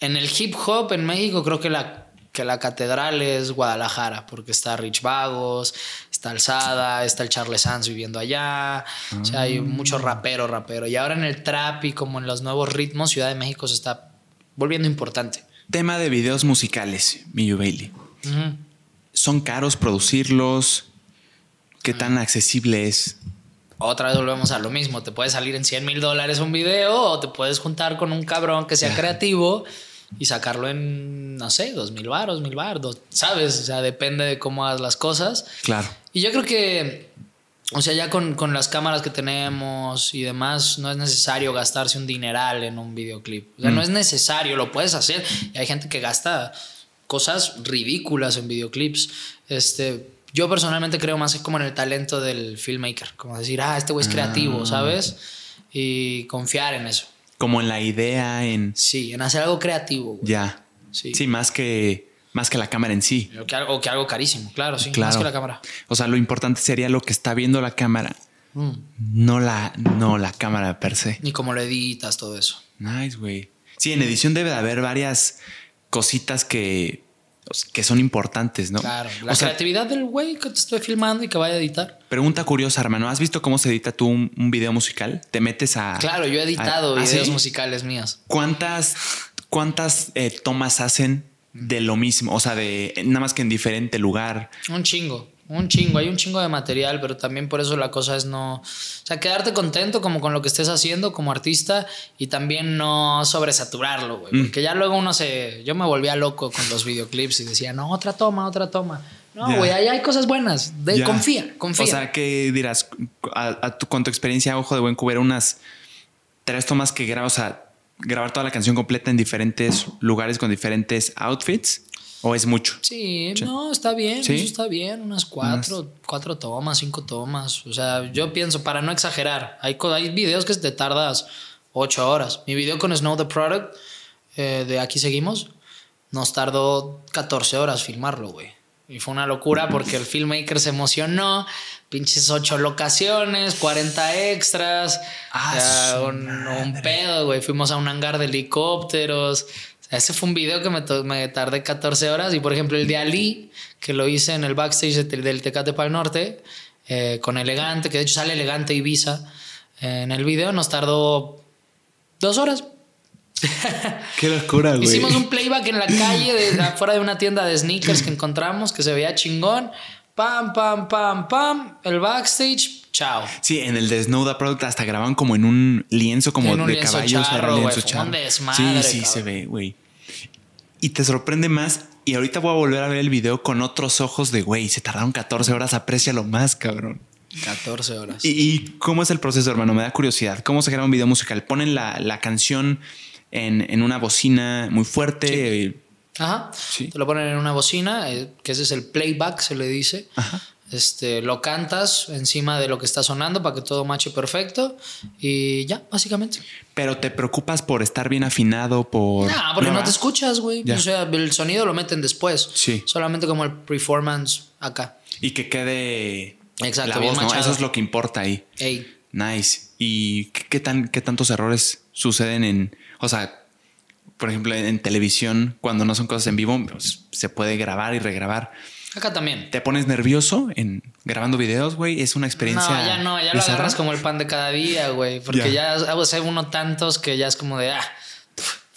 en el hip hop en México creo que la, que la catedral es Guadalajara, porque está Rich Vagos, está Alzada, está el Charles Sanz viviendo allá. O sea, hay ah. mucho rapero, rapero. Y ahora en el trap y como en los nuevos ritmos, Ciudad de México se está volviendo importante. Tema de videos musicales, Miyu Bailey. ¿Son caros producirlos? ¿Qué tan accesible es? Otra vez volvemos a lo mismo. Te puede salir en 100 mil dólares un video o te puedes juntar con un cabrón que sea creativo y sacarlo en, no sé, dos mil baros, mil baros, ¿sabes? O sea, depende de cómo hagas las cosas. Claro. Y yo creo que, o sea, ya con, con, las cámaras que tenemos y demás, no es necesario gastarse un dineral en un videoclip. O sea, no mm. es necesario, lo puedes hacer. Y hay gente que gasta cosas ridículas en videoclips. Este, yo personalmente creo más como en el talento del filmmaker, como decir, ah, este güey es creativo, ah. ¿sabes? Y confiar en eso. Como en la idea, en... Sí, en hacer algo creativo. Ya. Sí. sí, más que más que la cámara en sí. O que, algo, que algo carísimo, claro, sí, más que la cámara. O sea, lo importante sería lo que está viendo la cámara, mm. no, la, no la cámara per se. Ni cómo lo editas, todo eso. Nice, güey. Sí, en edición debe de haber varias cositas que, que son importantes, ¿no? Claro, la creatividad del güey que te estoy filmando y que vaya a editar. Pregunta curiosa, hermano. ¿Has visto cómo se edita tú un, video musical? ¿Te metes a. Claro, yo he editado videos musicales míos. ¿Cuántas, ¿cuántas eh, tomas hacen de lo mismo? O sea, de nada más que en diferente lugar. Un chingo. Un chingo, hay un chingo de material, pero también por eso la cosa es no. O sea, quedarte contento como con lo que estés haciendo como artista y también no sobresaturarlo, güey. Mm. Porque ya luego uno se. Yo me volvía loco con los videoclips y decía, no, otra toma, otra toma. No, güey, ahí hay cosas buenas. Confía, confía. O sea, ¿qué dirás? A, tu, con tu experiencia, ojo de buen cubero, unas tres tomas que grabas, o sea, grabar toda la canción completa en diferentes lugares con diferentes outfits. ¿O es mucho? Sí, no, está bien, eso está bien, unas cuatro, cuatro tomas, cinco tomas. O sea, yo pienso, para no exagerar, hay, hay videos que te tardas ocho horas. Mi video con Snow the Product, eh, de Aquí Seguimos, nos tardó 14 horas filmarlo, güey. Y fue una locura porque el filmmaker se emocionó. Pinches ocho locaciones, 40 extras. Ah, un, un, pedo, güey. Fuimos a un hangar de helicópteros. Ese fue un video que me, me, tardé 14 horas. Y por ejemplo, el de Ali, que lo hice en el backstage del Tecate para el Norte, eh, con Elegante, que de hecho sale Elegante Ibiza eh, en el video, nos tardó dos horas. Qué locura, güey. Hicimos un playback en la calle, de, afuera de una tienda de sneakers que encontramos, que se veía chingón. Pam, pam, pam, pam. El backstage, Chao. Sí, en el de Snow Product hasta graban como en un lienzo como de caballos. Charro, lienzo charro. sí, sí, se ve, güey y te sorprende más. Y ahorita voy a volver a ver el video con otros ojos de güey, se tardaron 14 horas, lo más, cabrón. 14 horas. ¿Y, cómo es el proceso, hermano? Me da curiosidad. ¿Cómo se graba un video musical? Ponen la, canción en, una bocina muy fuerte. Ajá. Sí. Te lo ponen en una bocina, eh, que ese es el playback, se le dice. Ajá. Este, lo cantas encima de lo que está sonando para que todo mache perfecto y ya, básicamente. Pero te preocupas por estar bien afinado, por... No, porque no, te escuchas, güey. O sea, el sonido lo meten después. Sí. Solamente como el performance acá. Y que quede... Exacto, la Eso es lo que importa ahí. Ey. Nice. ¿Y qué, tan, qué tantos errores suceden en... O sea, por ejemplo, en televisión, cuando no son cosas en vivo, pues, se puede grabar y regrabar. Acá también. ¿Te pones nervioso en grabando videos, güey? Es una experiencia. No, ya no, ya lo agarras como el pan de cada día, güey. Porque ya hay uno tantos que ya es como de, ah,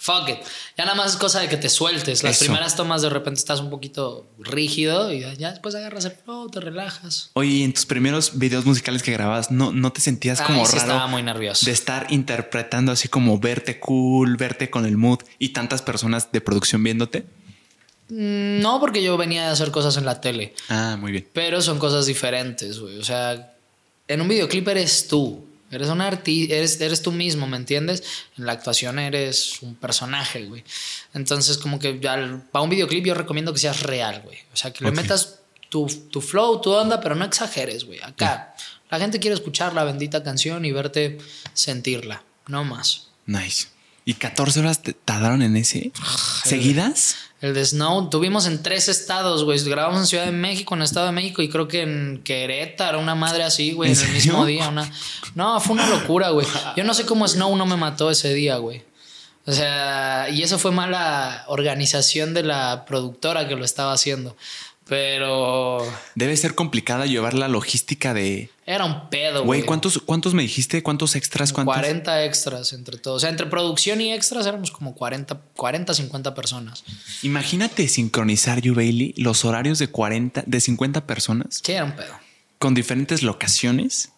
fuck it. Ya nada más es cosa de que te sueltes. Las primeras tomas de repente estás un poquito rígido y ya después agarras el flow, te relajas. Oye, en tus primeros videos musicales que grababas, ¿no, no te sentías como raro? estaba muy nervioso. De estar interpretando así como verte cool, verte con el mood y tantas personas de producción viéndote. Mm, no, porque yo venía a hacer cosas en la tele. Ah, muy bien. Pero son cosas diferentes, güey. O sea, en un videoclip eres tú. Eres un artista, eres, eres tú mismo, ¿me entiendes? En la actuación eres un personaje, güey. Entonces, como que para un videoclip yo recomiendo que seas real, güey. O sea, que le metas tu, tu, flow, tu onda, pero no exageres, güey. Acá, la gente quiere escuchar la bendita canción y verte sentirla, no más. Nice. ¿Y 14 horas te tardaron en ese? ¿Seguidas? El de Snow, tuvimos en tres estados, güey. Grabamos en Ciudad de México, en Estado de México y creo que en Querétaro, una madre así, güey, en, el mismo día. Una... No, fue una locura, güey. Yo no sé cómo Snow no me mató ese día, güey. O sea, y eso fue mala organización de la productora que lo estaba haciendo. Pero. Debe ser complicada llevar la logística de. Era un pedo, güey. ¿cuántos, ¿cuántos me dijiste? ¿Cuántos extras? ¿Cuántos? 40 extras entre todos. O sea, entre producción y extras éramos como 40, 40 50 personas. Imagínate sincronizar, You Bailey, los horarios de 40, de 50 personas. Sí, era un pedo. Con diferentes locaciones.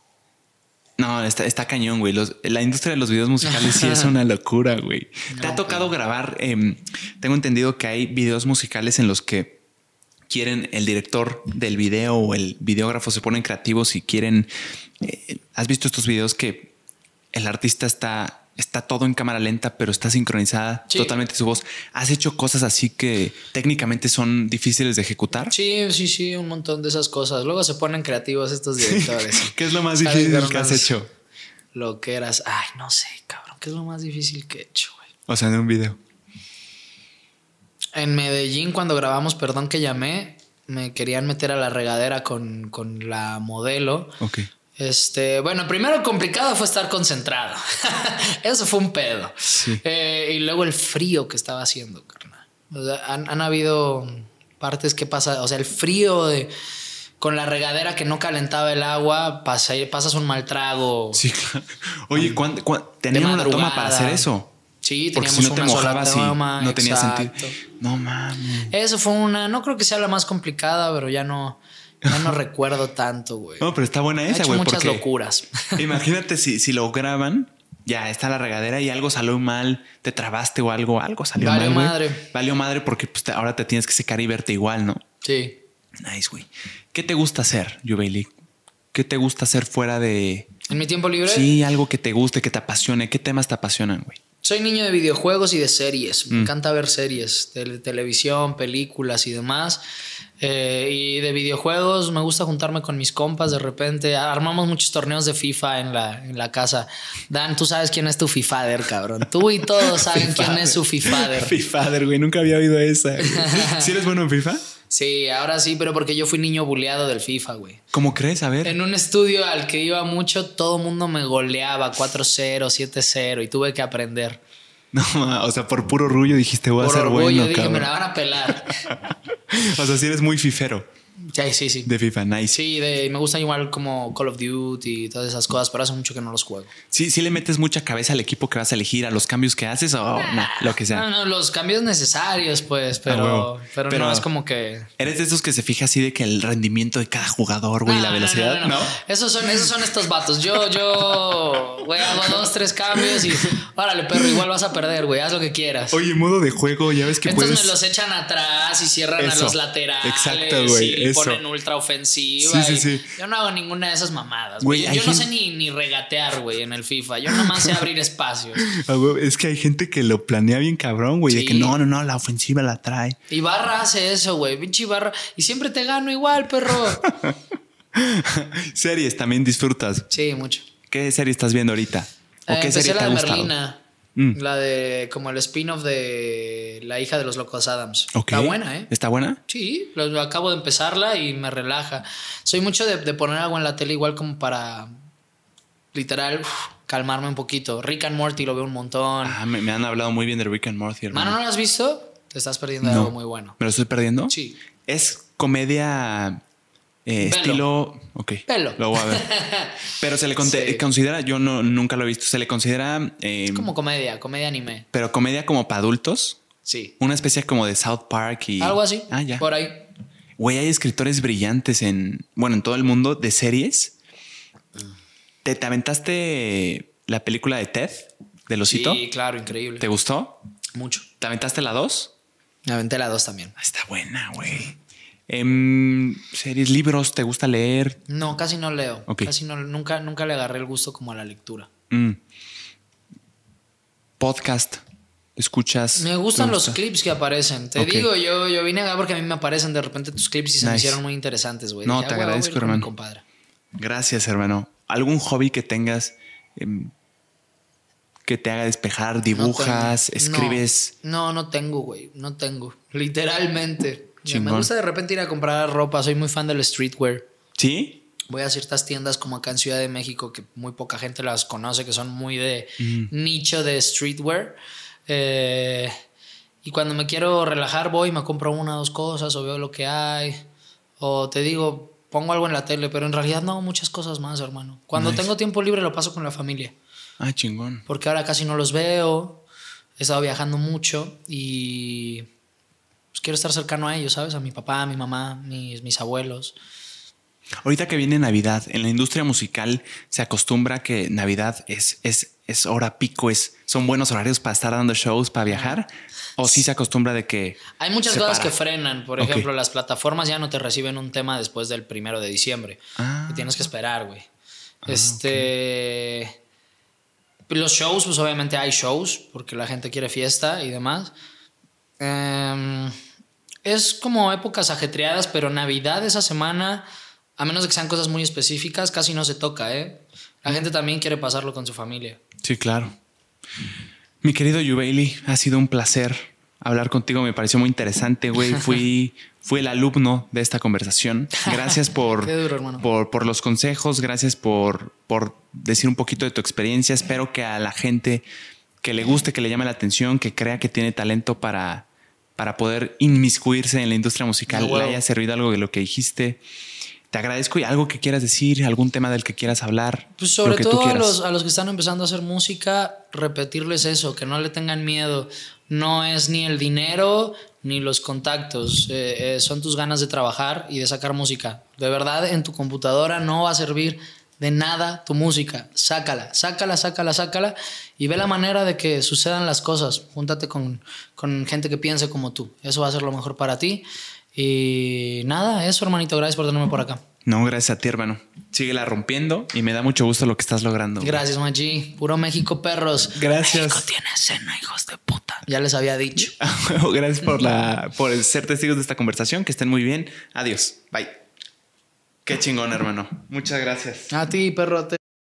No, está, está cañón, güey. la industria de los videos musicales sí es una locura, güey. ¿Te ha tocado grabar? Em, tengo entendido que hay videos musicales en los que quieren el director del video o el videógrafo se ponen creativos y quieren. Eh, ¿Has visto estos videos que el artista está, está todo en cámara lenta, pero está sincronizada totalmente su voz? ¿Has hecho cosas así que técnicamente son difíciles de ejecutar? Sí, sí, sí, un montón de esas cosas. Luego se ponen creativos estos directores. ¿Qué es lo más difícil que has hecho? Lo que eras. Ay, no sé, cabrón. ¿Qué es lo más difícil que he hecho, güey? O sea, en un video. En Medellín, cuando grabamos Perdón que llamé, me querían meter a la regadera con, la modelo. Ok. Este, bueno, primero complicado fue estar concentrado. Eso fue un pedo. Eh, y luego el frío que estaba haciendo, carnal. han, habido partes que pasa, o sea, el frío de con la regadera que no calentaba el agua, pasas un mal trago. Sí, claro. Oye, ¿cuándo, tenían una toma para hacer eso? Sí, Porque teníamos si no te una sola mojabas y no tenía exacto. sentido. No mames. Eso fue una, no creo que sea la más complicada, pero ya no, ya no recuerdo tanto, güey. No, pero está buena esa, güey. muchas Porque locuras. imagínate si, si lo graban, ya está la regadera y algo salió mal, te trabaste o algo, algo salió Valió mal. güey. madre. Valió madre porque pues, te- ahora te tienes que secar y verte igual, ¿no? Sí. Nice, güey. ¿Qué te gusta hacer, Jubaili? ¿Qué te gusta hacer fuera de. En mi tiempo libre, Sí, algo que te guste, que te apasione. ¿Qué temas te apasionan, güey? Soy niño de videojuegos y de series. Mm. Me encanta ver series, de televisión, películas y demás. Eh, y de videojuegos me gusta juntarme con mis compas de repente. Armamos muchos torneos de FIFA en la, en la casa. Dan, tú sabes quién es tu FIFAder, cabrón. Tú y todos saben quién es su FIFAder. FIFAder, güey. Nunca había oído esa. ¿Sí eres bueno en FIFA? Sí, ahora sí, pero porque yo fui niño buleado del FIFA, güey. ¿Cómo crees? A ver. En un estudio al que iba mucho, todo mundo me goleaba 4-0, 7-0 y tuve que aprender. No, o sea, por puro orgullo dijiste, voy a Por ser orgullo bueno, dije, cabrón. me la van a pelar. O sea, si eres muy fifero Sí, sí, sí. de FIFA, nice. Sí. Sí, de, me gusta igual como Call of Duty y todas esas cosas, pero hace mucho que no los juego. sí, le metes mucha cabeza al equipo que vas a elegir, a los cambios que haces o no, lo que sea. No, no, los cambios necesarios, pues, pero, pero, Pero- no es como que. Eres de esos que se fija así de que el rendimiento de cada jugador, güey, y la velocidad, no, ¿no? no. Esos son, esos son estos vatos. Yo, yo, güey, hago dos, tres cambios y órale, perro, igual vas a perder, güey, haz lo que quieras. Oye, modo de juego, ya ves que Estos puedes. me los echan atrás y cierran a los laterales. Exacto, güey, Y eso. ponen ultra ofensiva. Sí, sí, sí. Yo no hago ninguna de esas mamadas. Güey, yo no sé ni, ni regatear, güey, en el FIFA. Yo nomás sé abrir espacios. Ah, Es que hay gente que lo planea bien cabrón, güey, de que no, no, no, la ofensiva la trae. Y Barra hace eso, güey. Pinche Barra. Y siempre te gano igual, perro. Series también disfrutas. Sí, mucho. ¿Qué serie estás viendo ahorita? ¿O Eh, qué serie te ha gustado? Merlina. Mm. La de como el spin-off de La hija de los locos Adams. Está buena, ¿eh? ¿Está buena? Sí, lo, acabo de empezarla y me relaja. Soy mucho de, de poner algo en la tele igual como para literal uf, calmarme un poquito. Rick and Morty lo veo un montón. Ah, me, me han hablado muy bien de Rick and Morty, hermano. Mano, ¿no lo has visto? Te estás perdiendo No. algo muy bueno. ¿Me lo estoy perdiendo? Sí. Es comedia eh, estilo. Ok. Velo. Lo voy a ver. Pero se le Sí. considera, yo no, nunca lo he visto, se le considera. eh, Como comedia, comedia anime. pero comedia como para adultos. Sí. Una especie como de South Park y. Algo así. Ah, ya. Por ahí. Güey, hay escritores brillantes en. Bueno, en todo el mundo de series. ¿Te, te aventaste la película de Ted? ¿Del osito? Sí, claro, increíble. ¿Te gustó? Mucho. ¿Te aventaste la 2? Me aventé la dos también. Está buena, güey. Em, series, libros, ¿te gusta leer? No, casi no leo. Ok. Casi no, nunca, nunca le agarré el gusto como a la lectura. Mm. Podcast. ¿Escuchas? Me gustan ¿Te los clips que aparecen. Te digo, yo, yo vine acá porque a mí me aparecen de repente tus clips y se me hicieron muy interesantes, güey. No, Dije, te "Ah, agradezco, hermano. compadre". Gracias, hermano. ¿Algún hobby que tengas em, que te haga despejar? ¿Dibujas? ¿Escribes? No, no tengo, güey. No tengo. Literalmente. Me gusta de repente ir a comprar ropa. Soy muy fan del streetwear. ¿Sí? Voy a ciertas tiendas como acá en Ciudad de México que muy poca gente las conoce, que son muy de nicho de streetwear. Eh, y cuando me quiero relajar voy y me compro una o dos cosas o veo lo que hay. O te digo, pongo algo en la tele, pero en realidad no hago muchas cosas más, hermano. Cuando Nice. tengo tiempo libre lo paso con la familia, Ah, chingón. porque ahora casi no los veo. He estado viajando mucho y pues, quiero estar cercano a ellos, ¿sabes? A mi papá, a mi mamá, mis, mis abuelos. Ahorita que viene Navidad, en la industria musical se acostumbra que Navidad es, es, es hora pico, es, son buenos horarios para estar dando shows, para viajar. O sí se acostumbra de que. Hay muchas cosas para? que frenan. Por ejemplo, las plataformas ya no te reciben un tema después del primero de diciembre. Ah. Te tienes que esperar, güey. este. Los shows, pues obviamente hay shows, porque la gente quiere fiesta y demás. Em, es como épocas ajetreadas, pero Navidad esa semana, a menos de que sean cosas muy específicas, casi no se toca, ¿eh? La gente también quiere pasarlo con su familia. Sí, claro. Mi querido Yubaili, ha sido un placer hablar contigo. Me pareció muy interesante, güey. Fui, fui el alumno de esta conversación. Gracias por, duro, por, por los consejos. Gracias por, por decir un poquito de tu experiencia. Espero que a la gente que le guste, que le llame la atención, que crea que tiene talento para, para poder inmiscuirse en la industria musical, No, huevo. le haya servido algo de lo que dijiste. te agradezco y algo que quieras decir, algún tema del que quieras hablar. Pues sobre todo a los, a los que están empezando a hacer música, repetirles eso, que no le tengan miedo. No es ni el dinero ni los contactos, eh, eh, son tus ganas de trabajar y de sacar música. De verdad, en tu computadora no va a servir de nada tu música. Sácala, sácala, sácala, sácala y ve la manera de que sucedan las cosas. Júntate con, con gente que piense como tú. Eso va a ser lo mejor para ti. Y nada, eso, hermanito. Gracias por tenerme por acá. No, gracias a ti, hermano. Síguela rompiendo y me da mucho gusto lo que estás logrando. Gracias, Machi. Puro México, perros. Gracias. México tiene escena, hijos de puta. Ya les había dicho. gracias por, la, por ser testigos de esta conversación. Que estén muy bien. Adiós. Bye. Qué chingón, hermano. Muchas gracias. A ti, perrote.